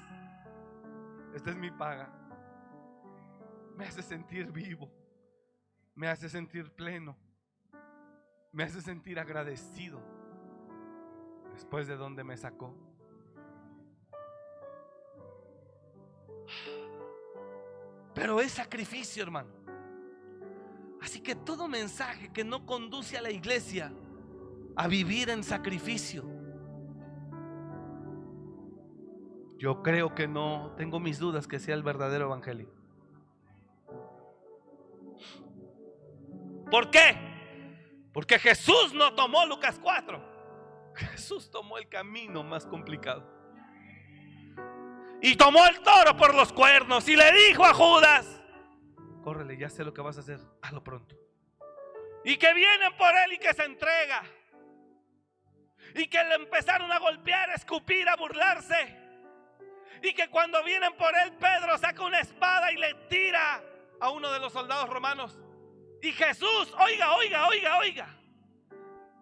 Esta es mi paga. Me hace sentir vivo. Me hace sentir pleno. Me hace sentir agradecido. Después de donde me sacó. Pero es sacrificio, hermano. Así que todo mensaje que no conduce a la iglesia a vivir en sacrificio, yo creo que no, tengo mis dudas que sea el verdadero evangelio. ¿Por qué? Porque Jesús no tomó Lucas 4. Jesús tomó el camino más complicado. Y tomó el toro por los cuernos y le dijo a Judas, córrele, ya sé lo que vas a hacer, hazlo pronto. Y que vienen por él y que se entrega. Y que le empezaron a golpear, a escupir, a burlarse. Y que cuando vienen por él, Pedro saca una espada y le tira a uno de los soldados romanos. Y Jesús, oiga, oiga, oiga, oiga.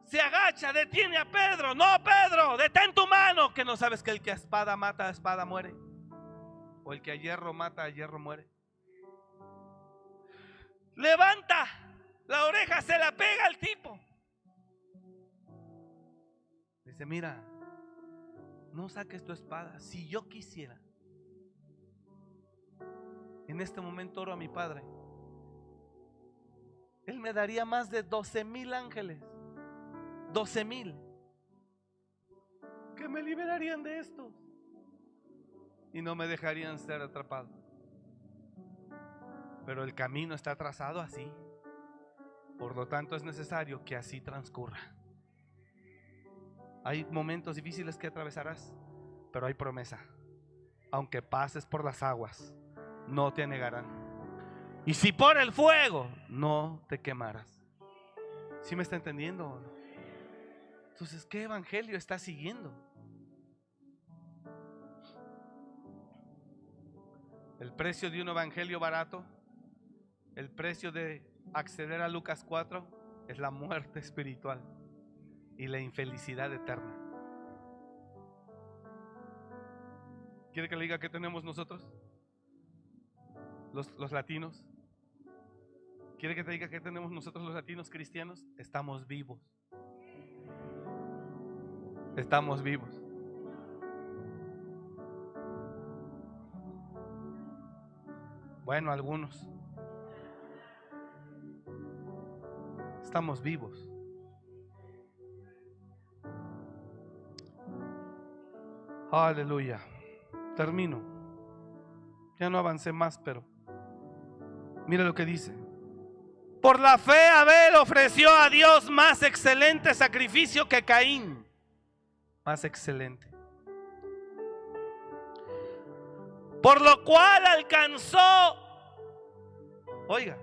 Se agacha, detiene a Pedro. No, Pedro, detén tu mano. Que no sabes que el que a espada mata a espada muere. O el que a hierro mata a hierro muere levanta la oreja, se la pega al tipo. Dice, mira, no saques tu espada. Si yo quisiera, en este momento oro a mi Padre. Él me daría más de 12 mil ángeles. 12 mil. Que me liberarían de esto. Y no me dejarían ser atrapado. Pero el camino está trazado así. Por lo tanto es necesario que así transcurra. Hay momentos difíciles que atravesarás, pero hay promesa. Aunque pases por las aguas, no te anegarán. Y si por el fuego, no te quemarás. ¿Sí me está entendiendo? Entonces, ¿qué evangelio está siguiendo? El precio de un evangelio barato, el precio de acceder a Lucas 4 es la muerte espiritual y la infelicidad eterna. ¿Quiere que le diga qué tenemos nosotros? Los, latinos. ¿Quiere que te diga qué tenemos nosotros los latinos cristianos? Estamos vivos. Estamos vivos. Bueno, algunos. Estamos vivos. Aleluya. Termino. Ya no avancé más, pero mira lo que dice. Por la fe Abel ofreció a Dios más excelente sacrificio que Caín. Más excelente. Por lo cual alcanzó, oiga,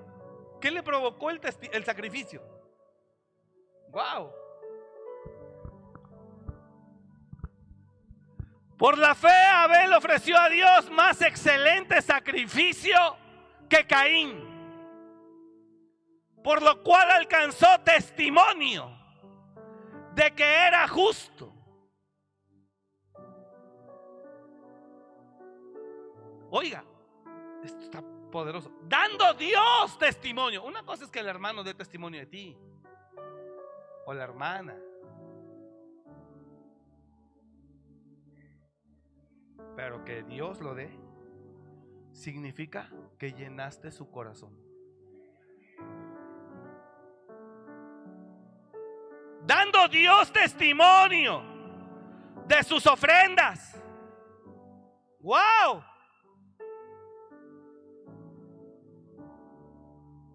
¿qué le provocó el, el sacrificio? Wow. Por la fe Abel ofreció a Dios más excelente sacrificio que Caín. Por lo cual alcanzó testimonio de que era justo. Oiga, esto está poderoso. Dando Dios testimonio. Una cosa es que el hermano dé testimonio de ti. O la hermana. Pero que Dios lo dé significa que llenaste su corazón. Dando Dios testimonio de sus ofrendas. ¡Wow!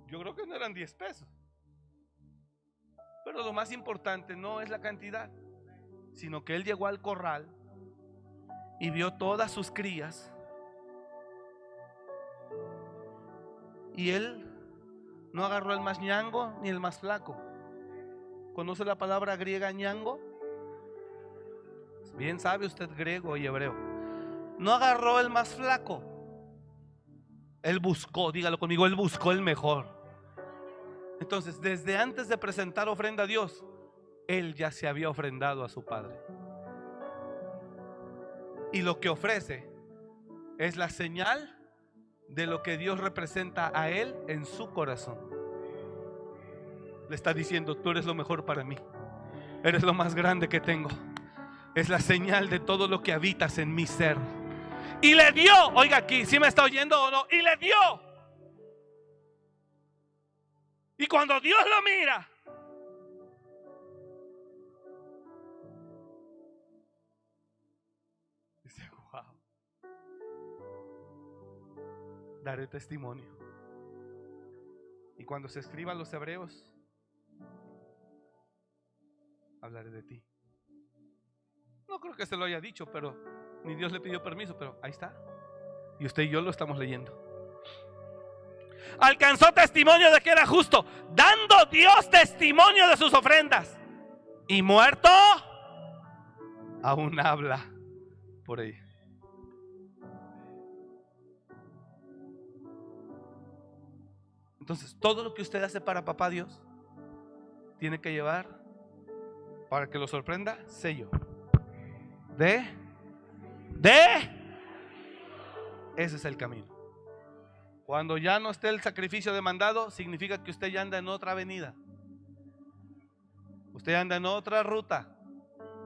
Yo creo que no eran 10 pesos. Pero lo más importante no es la cantidad, sino que él llegó al corral y vio todas sus crías. Y él no agarró el más ñango ni el más flaco. ¿Conoce la palabra griega ñango? Bien sabe usted griego y hebreo. No agarró el más flaco. Él buscó, dígalo conmigo, él buscó el mejor. Entonces, desde antes de presentar ofrenda a Dios, él ya se había ofrendado a su Padre. Y lo que ofrece es la señal de lo que Dios representa a Él en su corazón. Le está diciendo, tú eres lo mejor para mí. Eres lo más grande que tengo. Es la señal de todo lo que habitas en mi ser. Y le dio, oiga aquí, si me está oyendo o no, y le dio. Y cuando Dios lo mira, daré testimonio. Y cuando se escriban los hebreos, hablaré de ti. No creo que se lo haya dicho, pero ni Dios le pidió permiso, pero ahí está. Y usted y yo lo estamos leyendo. Alcanzó testimonio de que era justo, dando Dios testimonio de sus ofrendas. Y muerto, aún habla por ahí. Entonces, todo lo que usted hace para papá Dios tiene que llevar, para que lo sorprenda, sello. De, de, ese es el camino. Cuando ya no esté el sacrificio demandado, significa que usted ya anda en otra avenida. Usted anda en otra ruta.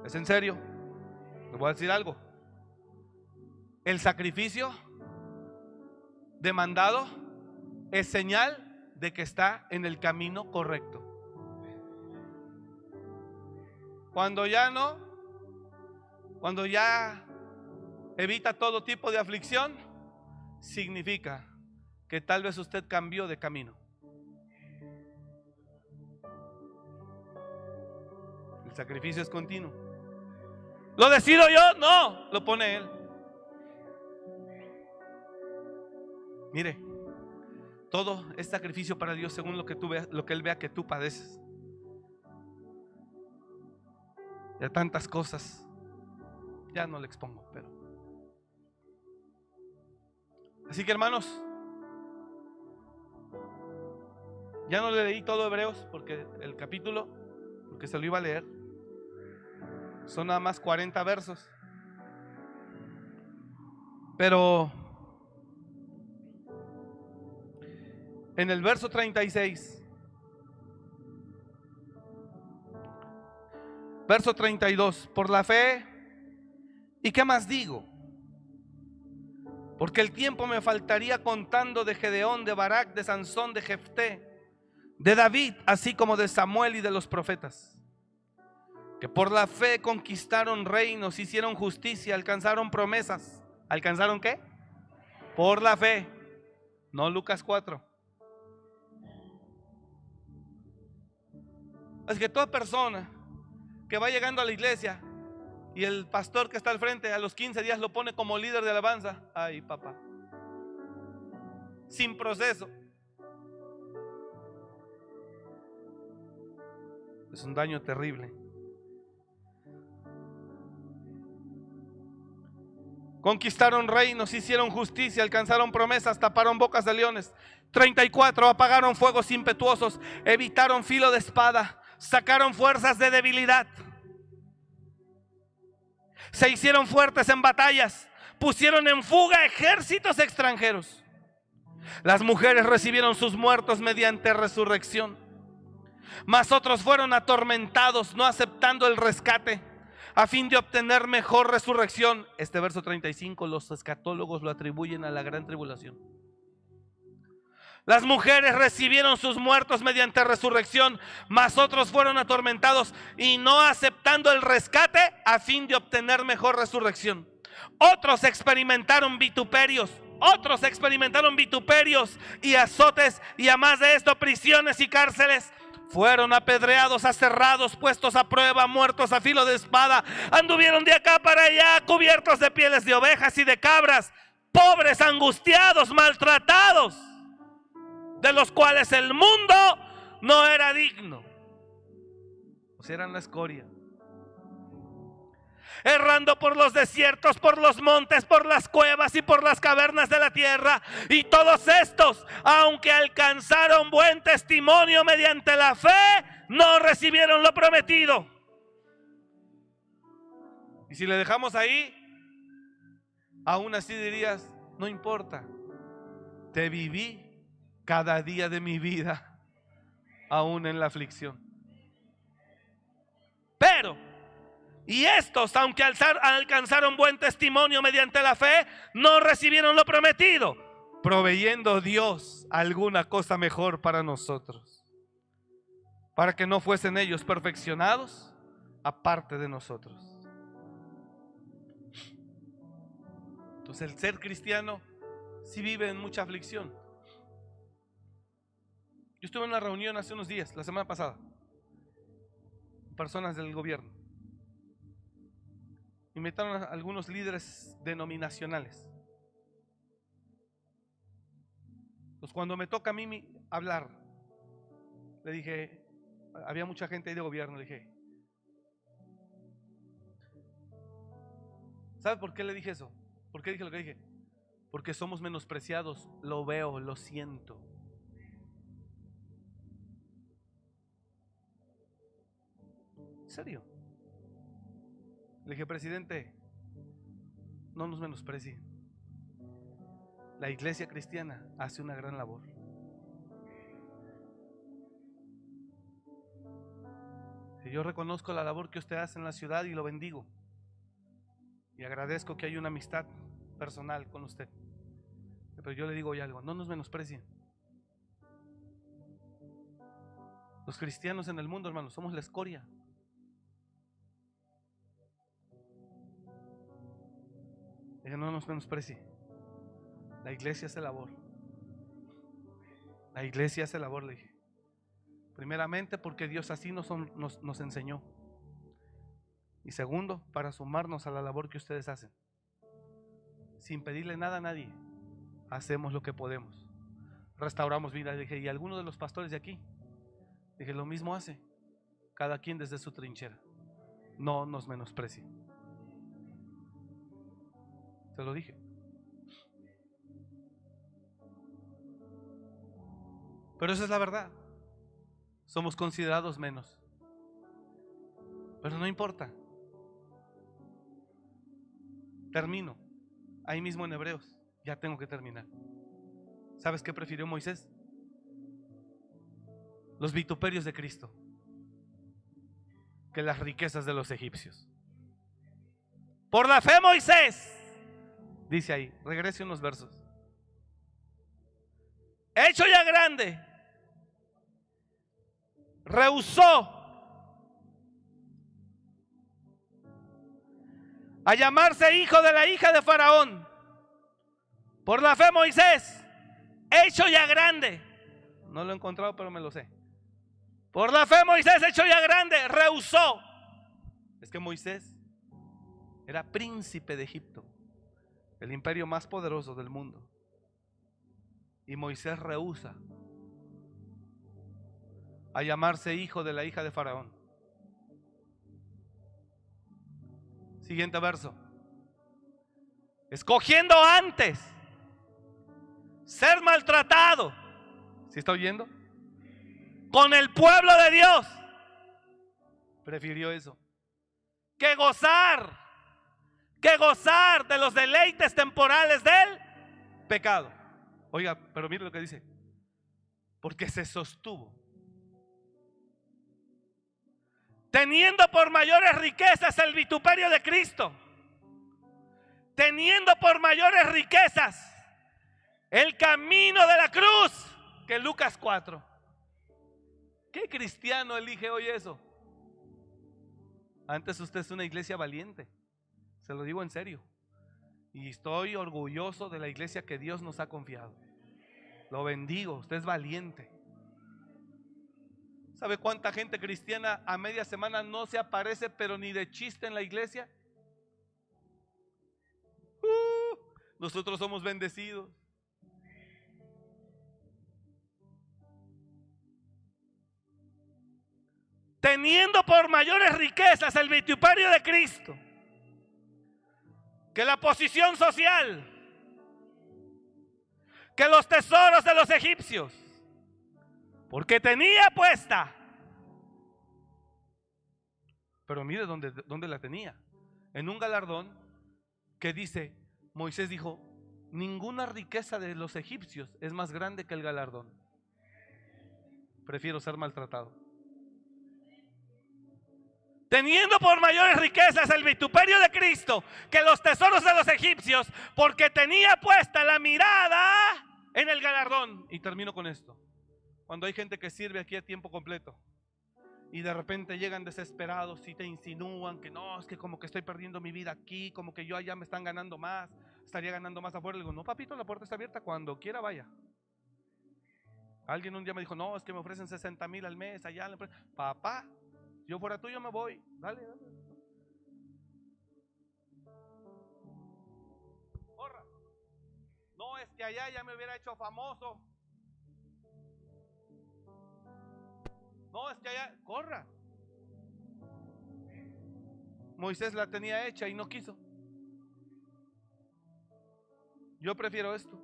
Es en serio. Le voy a decir algo. El sacrificio demandado es señal de que está en el camino correcto. Cuando ya no, cuando ya evita todo tipo de aflicción, significa que tal vez usted cambió de camino. El sacrificio es continuo. ¿Lo decido yo? No, lo pone Él. Mire, todo es sacrificio para Dios según lo que tú veas, lo que Él vea que tú padeces. Ya tantas cosas. Ya no le expongo, pero. Así que hermanos, ya no le leí todo Hebreos porque el capítulo, porque se lo iba a leer. Son nada más 40 versos. Pero en el verso 36, verso 32, por la fe, ¿y qué más digo? Porque el tiempo me faltaría contando de Gedeón, de Barak, de Sansón, de Jefté, de David, así como de Samuel y de los profetas que por la fe conquistaron reinos, hicieron justicia, alcanzaron promesas. ¿Alcanzaron qué? Por la fe. No Lucas 4. Es que toda persona que va llegando a la iglesia y el pastor que está al frente a los 15 días lo pone como líder de alabanza, ay papá, sin proceso. Es un daño terrible. Conquistaron reinos, hicieron justicia, alcanzaron promesas, taparon bocas de leones. 34. Apagaron fuegos impetuosos, evitaron filo de espada, sacaron fuerzas de debilidad. Se hicieron fuertes en batallas, pusieron en fuga ejércitos extranjeros. Las mujeres recibieron sus muertos mediante resurrección. Mas otros fueron atormentados, no aceptando el rescate a fin de obtener mejor resurrección. Este verso 35 los escatólogos lo atribuyen a la gran tribulación. Las mujeres recibieron sus muertos mediante resurrección, mas otros fueron atormentados y no aceptando el rescate a fin de obtener mejor resurrección. Otros experimentaron vituperios, otros experimentaron vituperios y azotes y además de esto prisiones y cárceles fueron apedreados, aserrados, puestos a prueba, muertos a filo de espada. Anduvieron de acá para allá, cubiertos de pieles de ovejas y de cabras, pobres, angustiados, maltratados, de los cuales el mundo no era digno. Sea, eran la escoria errando por los desiertos, por los montes, por las cuevas y por las cavernas de la tierra. Y todos estos, aunque alcanzaron buen testimonio mediante la fe, no recibieron lo prometido. Y si le dejamos ahí, aún así dirías, no importa, te viví cada día de mi vida, aún en la aflicción. Pero y estos, aunque alcanzaron buen testimonio mediante la fe, no recibieron lo prometido, proveyendo Dios alguna cosa mejor para nosotros, para que no fuesen ellos perfeccionados aparte de nosotros. Entonces el ser cristiano sí vive en mucha aflicción. Yo estuve en una reunión hace unos días, la semana pasada, personas del gobierno invitaron a algunos líderes denominacionales. Pues cuando me toca a mí hablar, le dije, había mucha gente ahí de gobierno, le dije, ¿sabe por qué le dije eso? ¿Por qué dije lo que dije? Porque somos menospreciados, lo veo, lo siento. Serio? Le dije, presidente, no nos menosprecie. La iglesia cristiana hace una gran labor. Yo reconozco la labor que usted hace en la ciudad y lo bendigo. Y agradezco que hay una amistad personal con usted. Pero yo le digo hoy algo, no nos menosprecien. Los cristianos en el mundo, hermanos, somos la escoria. Que no nos menosprecie. La iglesia hace labor. La iglesia hace labor, le dije. Primeramente porque Dios así nos, nos, nos enseñó. Y segundo, para sumarnos a la labor que ustedes hacen. Sin pedirle nada a nadie, hacemos lo que podemos. Restauramos vida. Dije, ¿y alguno de los pastores de aquí? Dije, lo mismo hace. Cada quien desde su trinchera. No nos menosprecie. Se lo dije. Pero esa es la verdad. Somos considerados menos. Pero no importa. Termino. Ahí mismo en Hebreos. Ya tengo que terminar. ¿Sabes qué prefirió Moisés? Los vituperios de Cristo que las riquezas de los egipcios. Por la fe Moisés, dice ahí, regrese unos versos. Hecho ya grande, rehusó a llamarse hijo de la hija de Faraón. Por la fe Moisés, hecho ya grande. No lo he encontrado, pero me lo sé. Por la fe Moisés, hecho ya grande, rehusó. Es que Moisés era príncipe de Egipto, el imperio más poderoso del mundo. Y Moisés rehúsa a llamarse hijo de la hija de Faraón. Siguiente verso. Escogiendo antes ser maltratado. ¿Sí está oyendo? Con el pueblo de Dios. Prefirió eso. Que gozar. Que gozar de los deleites temporales del pecado. Oiga, pero mire lo que dice. Porque se sostuvo teniendo por mayores riquezas el vituperio de Cristo, teniendo por mayores riquezas el camino de la cruz que Lucas 4. ¿Qué cristiano elige hoy eso? Antes usted es una iglesia valiente, se lo digo en serio. Y estoy orgulloso de la iglesia que Dios nos ha confiado. Lo bendigo, usted es valiente. ¿Sabe cuánta gente cristiana a media semana no se aparece, pero ni de chiste en la iglesia? Uh, nosotros somos bendecidos. Teniendo por mayores riquezas el vituperio de Cristo que la posición social, que los tesoros de los egipcios porque tenía puesta. Pero mire dónde, dónde la tenía. En un galardón que dice, Moisés dijo, ninguna riqueza de los egipcios es más grande que el galardón. Prefiero ser maltratado. Teniendo por mayores riquezas el vituperio de Cristo que los tesoros de los egipcios, porque tenía puesta la mirada en el galardón. Y termino con esto. Cuando hay gente que sirve aquí a tiempo completo y de repente llegan desesperados y te insinúan que no, es que como que estoy perdiendo mi vida aquí, como que yo allá me están ganando más, estaría ganando más afuera. Le digo, no, papito, la puerta está abierta, cuando quiera vaya. Alguien un día me dijo, no, es que me ofrecen 60 mil al mes allá. Papá, yo fuera tuyo me voy, dale, dale. Corra. No, es que allá ya me hubiera hecho famoso. No, es que allá, corra. Moisés la tenía hecha y no quiso. Yo prefiero esto.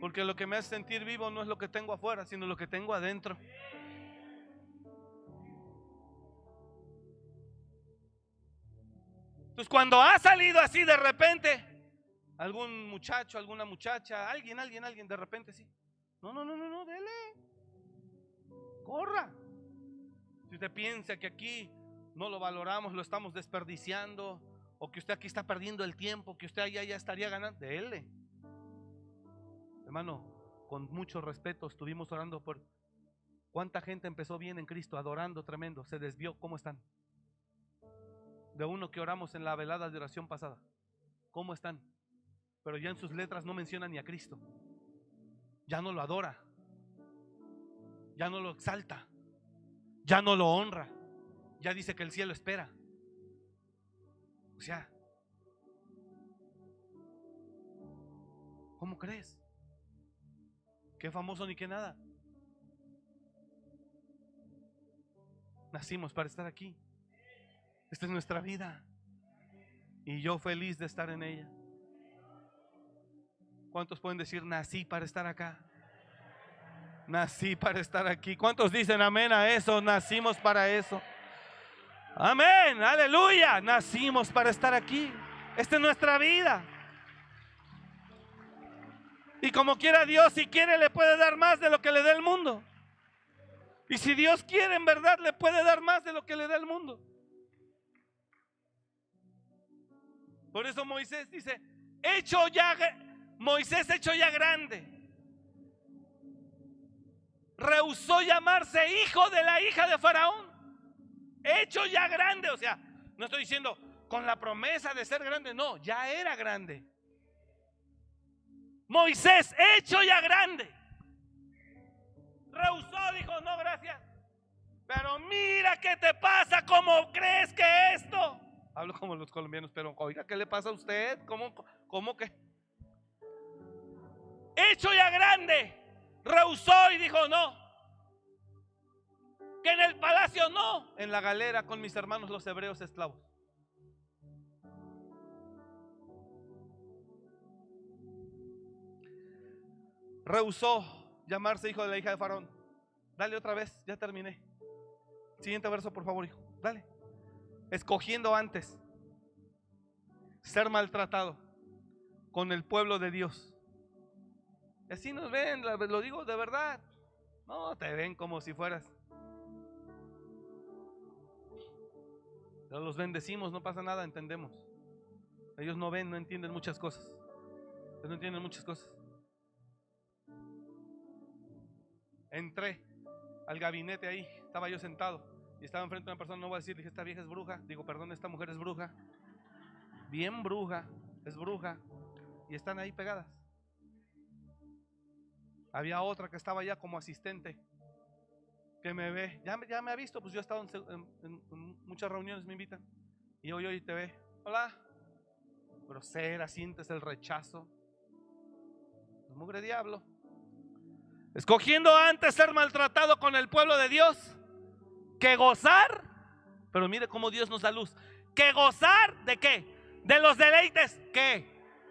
Porque lo que me hace sentir vivo no es lo que tengo afuera, sino lo que tengo adentro. Entonces cuando ha salido así de repente, algún muchacho, alguna muchacha, alguien, alguien, alguien, de repente sí. No, no, no, no, no, dele corra. Si usted piensa que aquí no lo valoramos, lo estamos desperdiciando, o que usted aquí está perdiendo el tiempo, que usted allá ya estaría ganando, déle. Hermano, con mucho respeto estuvimos orando por cuánta gente empezó bien en Cristo, adorando tremendo, se desvió, ¿cómo están? De uno que oramos en la velada de oración pasada, ¿cómo están? Pero ya en sus letras no menciona ni a Cristo, ya no lo adora, ya no lo exalta, ya no lo honra, ya dice que el cielo espera. O sea, ¿cómo crees? Qué famoso ni qué nada. Nacimos para estar aquí. Esta es nuestra vida. Y yo feliz de estar en ella. ¿Cuántos pueden decir, nací para estar acá? Nací para estar aquí. ¿Cuántos dicen amén a eso? Nacimos para eso. Amén, aleluya. Nacimos para estar aquí. Esta es nuestra vida. Y como quiera Dios, si quiere, le puede dar más de lo que le da el mundo. Y si Dios quiere, en verdad, le puede dar más de lo que le da el mundo. Por eso Moisés dice, hecho ya, Moisés hecho ya grande. Rehusó llamarse hijo de la hija de Faraón. Hecho ya grande. O sea, no estoy diciendo con la promesa de ser grande, no, ya era grande. Moisés, hecho ya grande. Rehusó, dijo, no, gracias. Pero mira qué te pasa, ¿cómo crees que esto? Hablo como los colombianos, pero oiga, ¿qué le pasa a usted? ¿Cómo, cómo que? Hecho ya grande, rehusó y dijo, no. Que en el palacio no, en la galera con mis hermanos los hebreos esclavos. rehusó llamarse hijo de la hija de Faraón. Dale otra vez, ya terminé. Siguiente verso, por favor, hijo. Dale. Escogiendo antes ser maltratado con el pueblo de Dios. Así nos ven, lo digo de verdad. No, te ven como si fueras. los bendecimos, no pasa nada, entendemos. Ellos no ven, no entienden muchas cosas. Ellos no entienden muchas cosas. Entré al gabinete ahí, estaba yo sentado estaba enfrente de una persona, no voy a decir, dije, esta vieja es bruja, digo, perdón, esta mujer es bruja, bien bruja, es bruja, y están ahí pegadas. Había otra que estaba ya como asistente, que me ve, ya, ya me ha visto, pues yo he estado en, muchas reuniones, me invitan, y hoy, hoy te ve, hola, grosera, sientes el rechazo, mugre diablo. Escogiendo antes ser maltratado con el pueblo de Dios que gozar. Pero mire cómo Dios nos da luz. Que gozar de qué? De los deleites. ¿Qué?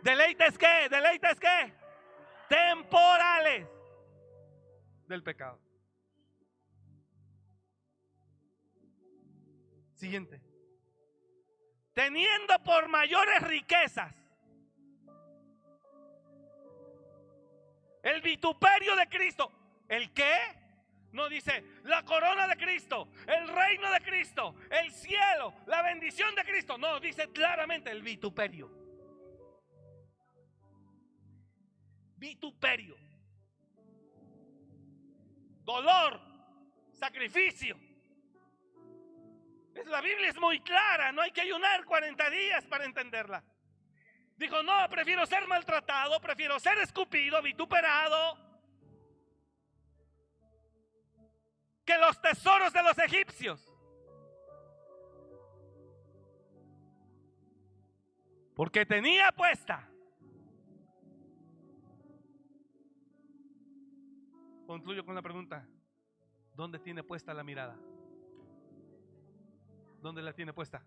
¿Deleites qué? ¿Deleites qué? Temporales del pecado. Siguiente. Teniendo por mayores riquezas El vituperio de Cristo. ¿El qué? No dice la corona de Cristo, el reino de Cristo, el cielo, la bendición de Cristo. No, dice claramente el vituperio. Vituperio. Dolor, sacrificio. La Biblia es muy clara, no hay que ayunar 40 días para entenderla. Dijo, no, prefiero ser maltratado, prefiero ser escupido, vituperado, que los tesoros de los egipcios. Porque tenía puesta. Concluyo con la pregunta, ¿dónde tiene puesta la mirada? ¿Dónde la tiene puesta?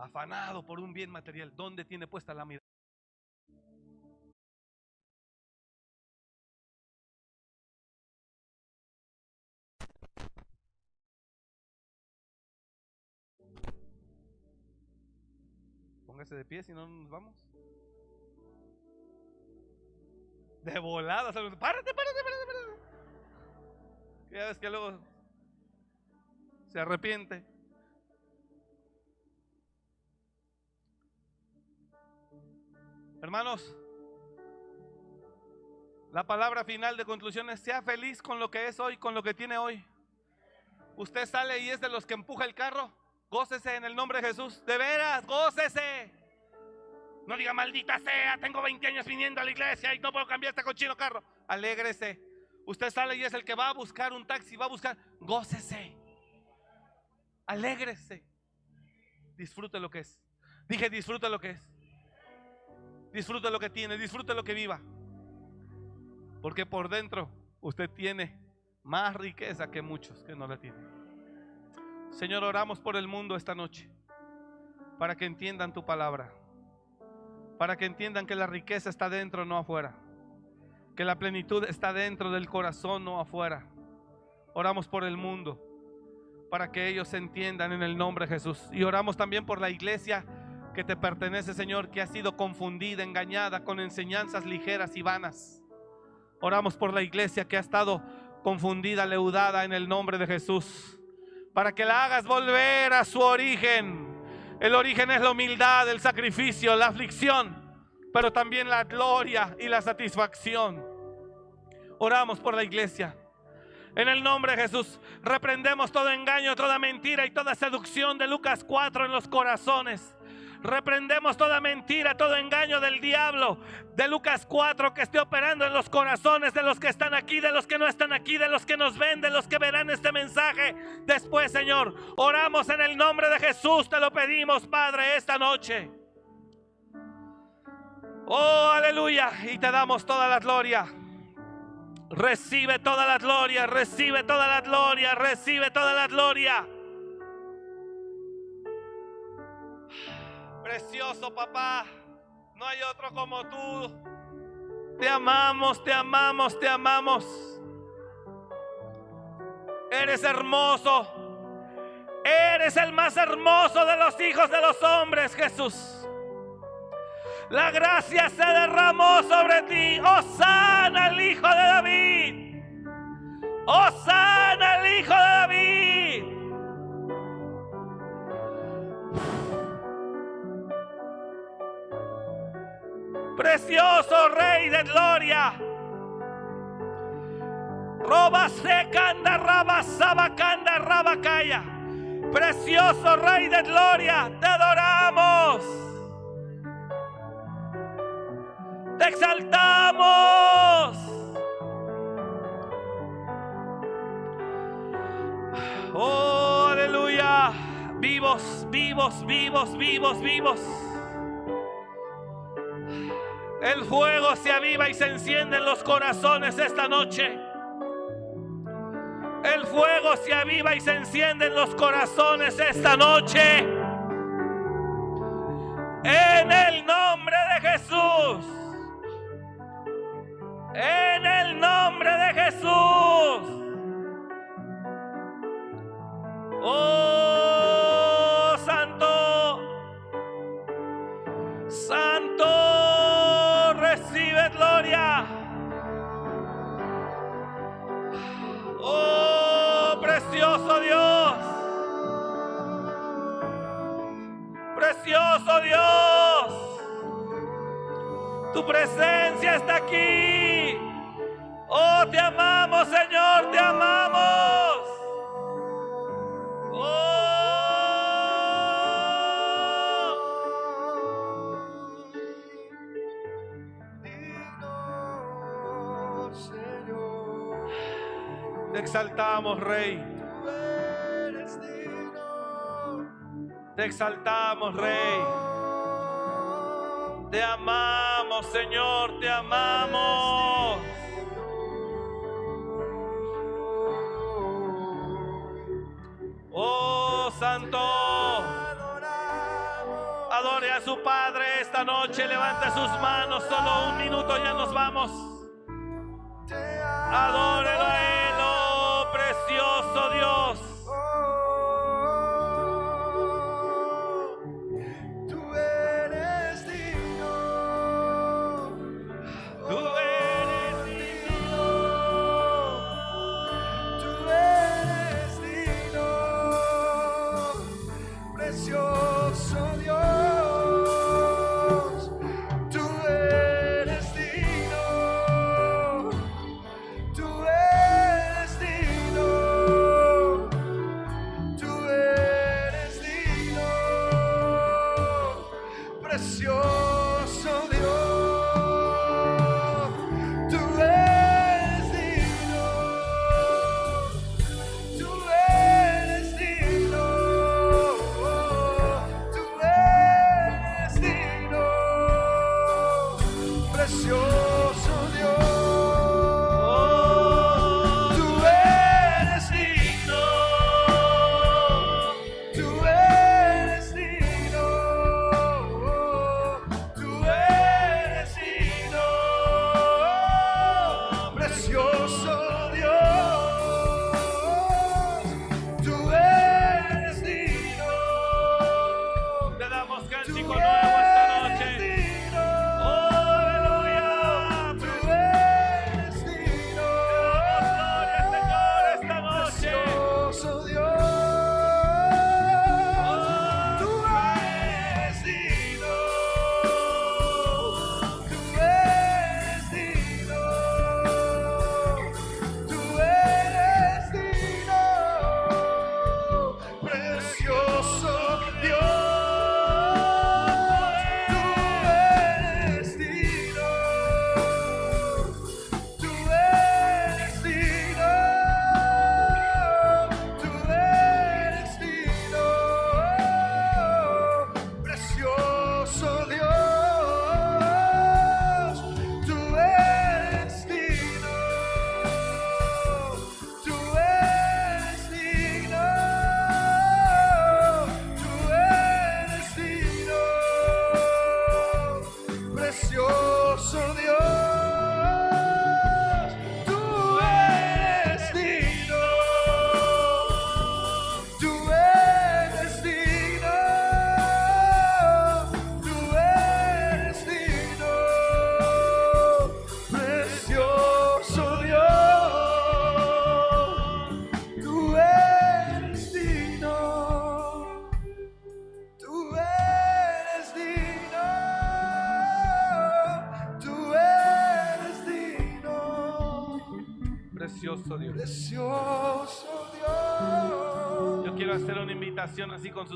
afanado por un bien material, ¿dónde tiene puesta la mirada? De pie si no nos vamos. De volada. Párate, párate, párate, párate. Ya ves que luego se arrepiente. Hermanos, la palabra final de conclusión es, sea feliz con lo que es hoy, con lo que tiene hoy. Usted sale y es de los que empuja el carro, gócese en el nombre de Jesús. De veras, gócese. No diga, maldita sea, tengo 20 años viniendo a la iglesia y no puedo cambiar este cochino carro. Alégrese. Usted sale y es el que va a buscar un taxi, va a buscar, gócese. Alégrese. Disfrute lo que es. Dije, disfrute lo que es. Disfrute lo que tiene, disfrute lo que viva. Porque por dentro usted tiene más riqueza que muchos que no la tienen. Señor, oramos por el mundo esta noche para que entiendan tu palabra, para que entiendan que la riqueza está dentro, no afuera, que la plenitud está dentro del corazón, no afuera. Oramos por el mundo para que ellos entiendan en el nombre de Jesús. Y oramos también por la iglesia que te pertenece, Señor, que ha sido confundida, engañada con enseñanzas ligeras y vanas. Oramos por la iglesia que ha estado confundida, leudada en el nombre de Jesús, para que la hagas volver a su origen. El origen es la humildad, el sacrificio, la aflicción, pero también la gloria y la satisfacción. Oramos por la iglesia. En el nombre de Jesús, reprendemos todo engaño, toda mentira y toda seducción de Lucas 4 en los corazones. Reprendemos toda mentira, todo engaño del diablo de Lucas 4 que esté operando en los corazones de los que están aquí, de los que no están aquí, de los que nos ven, de los que verán este mensaje después, Señor. Oramos en el nombre de Jesús, te lo pedimos, Padre, esta noche. Oh, aleluya. Y te damos toda la gloria. Recibe toda la gloria, recibe toda la gloria, recibe toda la gloria. Precioso papá, no hay otro como tú. Te amamos, te amamos, te amamos. Eres hermoso. Eres el más hermoso de los hijos de los hombres, Jesús. La gracia se derramó sobre ti. Oh sana el Hijo de David. Oh sana el Hijo de David. Precioso Rey de Gloria. Roba secanda, raba sabacanda, rabacaya. Precioso Rey de Gloria, te adoramos. Te exaltamos. Oh, aleluya. Vivos, vivos, vivos, vivos, vivos. El fuego se aviva y se enciende en los corazones esta noche. El fuego se aviva y se enciende en los corazones esta noche. En el nombre de Jesús. En el nombre de Jesús. Oh, Precioso Dios. Tu presencia está aquí. Oh, te amamos, Señor, te amamos. Oh. Te exaltamos, Rey. Te exaltamos, Rey. Te amamos, Señor, te amamos. Oh, Santo. Adore a su Padre esta noche. Levante sus manos. Solo un minuto ya nos vamos. Adórelo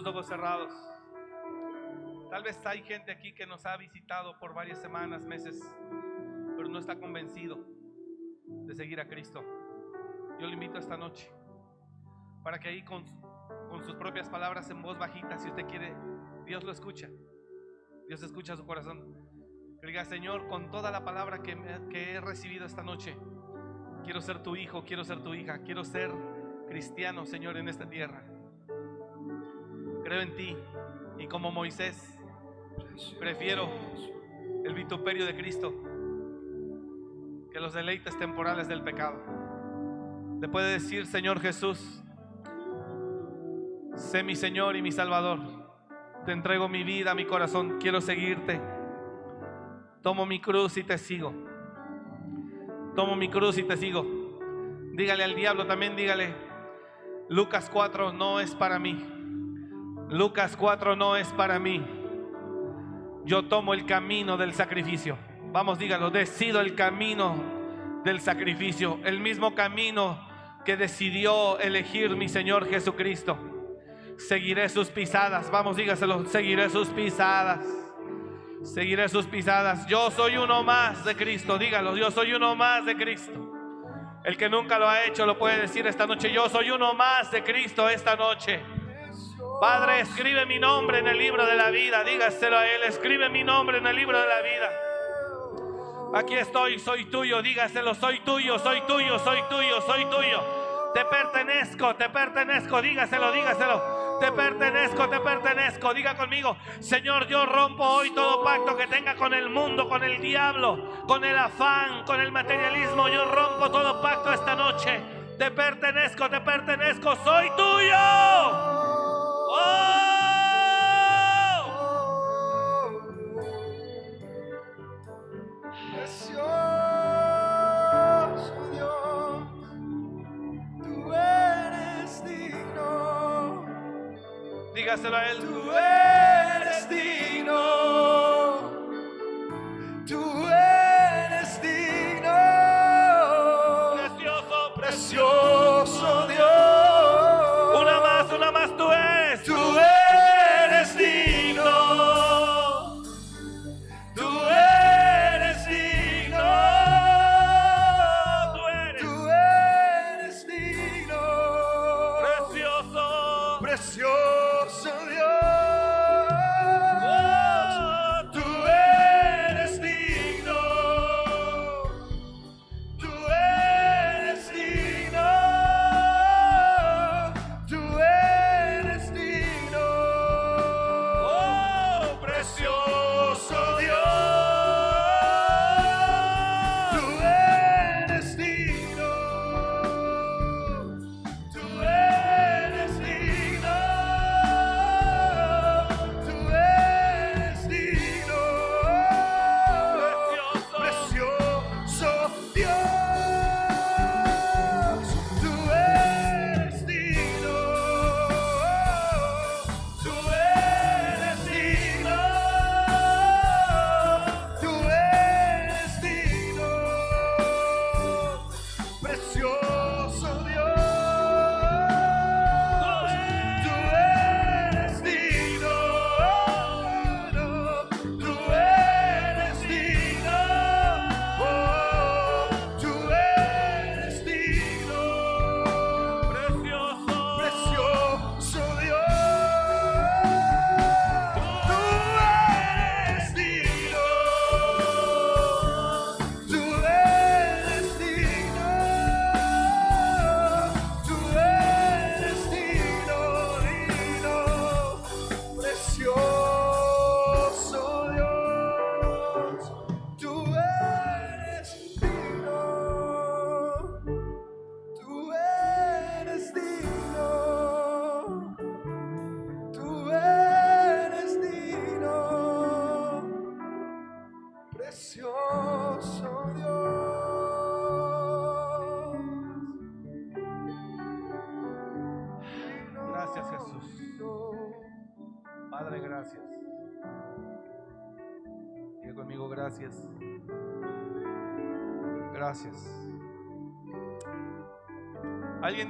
sus ojos cerrados. Tal vez hay gente aquí que nos ha visitado por varias semanas, meses, pero no está convencido de seguir a Cristo. Yo le invito esta noche para que ahí con, con sus propias palabras en voz bajita, si usted quiere, Dios lo escucha. Dios escucha su corazón. Diga, Señor, con toda la palabra que, me- que he recibido esta noche, quiero ser tu hijo, quiero ser tu hija, quiero ser cristiano, Señor, en esta tierra. Creo en ti y como Moisés prefiero el vituperio de Cristo que los deleites temporales del pecado. Le puede decir, Señor Jesús, sé mi Señor y mi Salvador. Te entrego mi vida, mi corazón, quiero seguirte. Tomo mi cruz y te sigo. Tomo mi cruz y te sigo. Dígale al diablo también, dígale, Lucas 4 no es para mí. Lucas 4 no es para mí. Yo tomo el camino del sacrificio. Vamos, dígalo, decido el camino del sacrificio, el mismo camino que decidió elegir mi Señor Jesucristo. Seguiré sus pisadas. Vamos, dígaselo, seguiré sus pisadas. Seguiré sus pisadas. Yo soy uno más de Cristo. Dígalo, yo soy uno más de Cristo. El que nunca lo ha hecho lo puede decir esta noche. Yo soy uno más de Cristo esta noche. Padre, escribe mi nombre en el libro de la vida. Dígaselo a Él. Escribe mi nombre en el libro de la vida. Aquí estoy, soy tuyo. Dígaselo, soy tuyo, soy tuyo, soy tuyo, soy tuyo. Te pertenezco, te pertenezco. Dígaselo, dígaselo. Te pertenezco, te pertenezco. Diga conmigo, Señor, yo rompo hoy todo pacto que tenga con el mundo, con el diablo, con el afán, con el materialismo. Yo rompo todo pacto esta noche. Te pertenezco, te pertenezco. Soy tuyo. Dígaselo a Él. tú eres digno,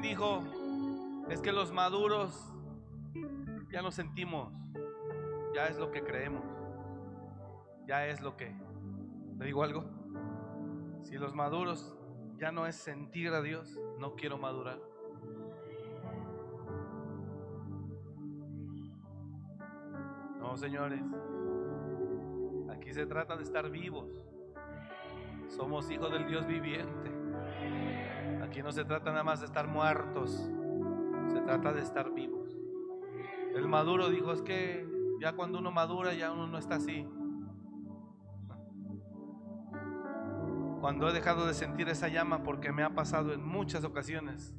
dijo, es que los maduros ya no sentimos, ya es lo que creemos, ya es lo que... ¿Le digo algo? Si los maduros ya no es sentir a Dios, no quiero madurar. No, señores. Aquí se trata de estar vivos. Somos hijos del Dios viviente. Aquí no se trata nada más de estar muertos. Se trata de estar vivos. El maduro dijo, es que ya cuando uno madura ya uno no está así. Cuando he dejado de sentir esa llama porque me ha pasado en muchas ocasiones,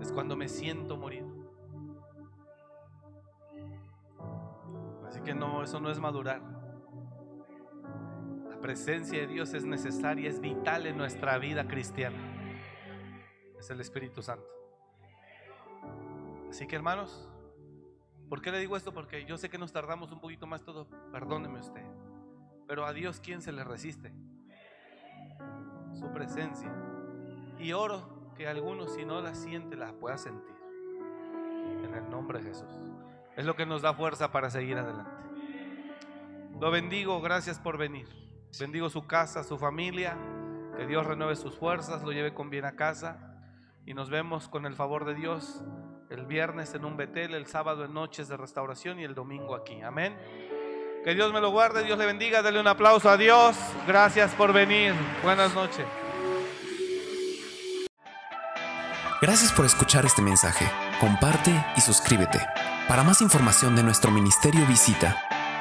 es cuando me siento morir. Así que no, eso no es madurar. Presencia de Dios es necesaria, es vital en nuestra vida cristiana. Es el Espíritu Santo. Así que hermanos, ¿por qué le digo esto? Porque yo sé que nos tardamos un poquito más todo, perdóneme usted. Pero a Dios, ¿quién se le resiste? Su presencia. Y oro que algunos, si no la siente, la pueda sentir. En el nombre de Jesús. Es lo que nos da fuerza para seguir adelante. Lo bendigo, gracias por venir. Bendigo su casa, su familia. Que Dios renueve sus fuerzas, lo lleve con bien a casa. Y nos vemos con el favor de Dios el viernes en un Betel, el sábado en noches de restauración y el domingo aquí. Amén. Que Dios me lo guarde, Dios le bendiga. Dale un aplauso a Dios. Gracias por venir. Buenas noches. Gracias por escuchar este mensaje. Comparte y suscríbete. Para más información de nuestro ministerio visita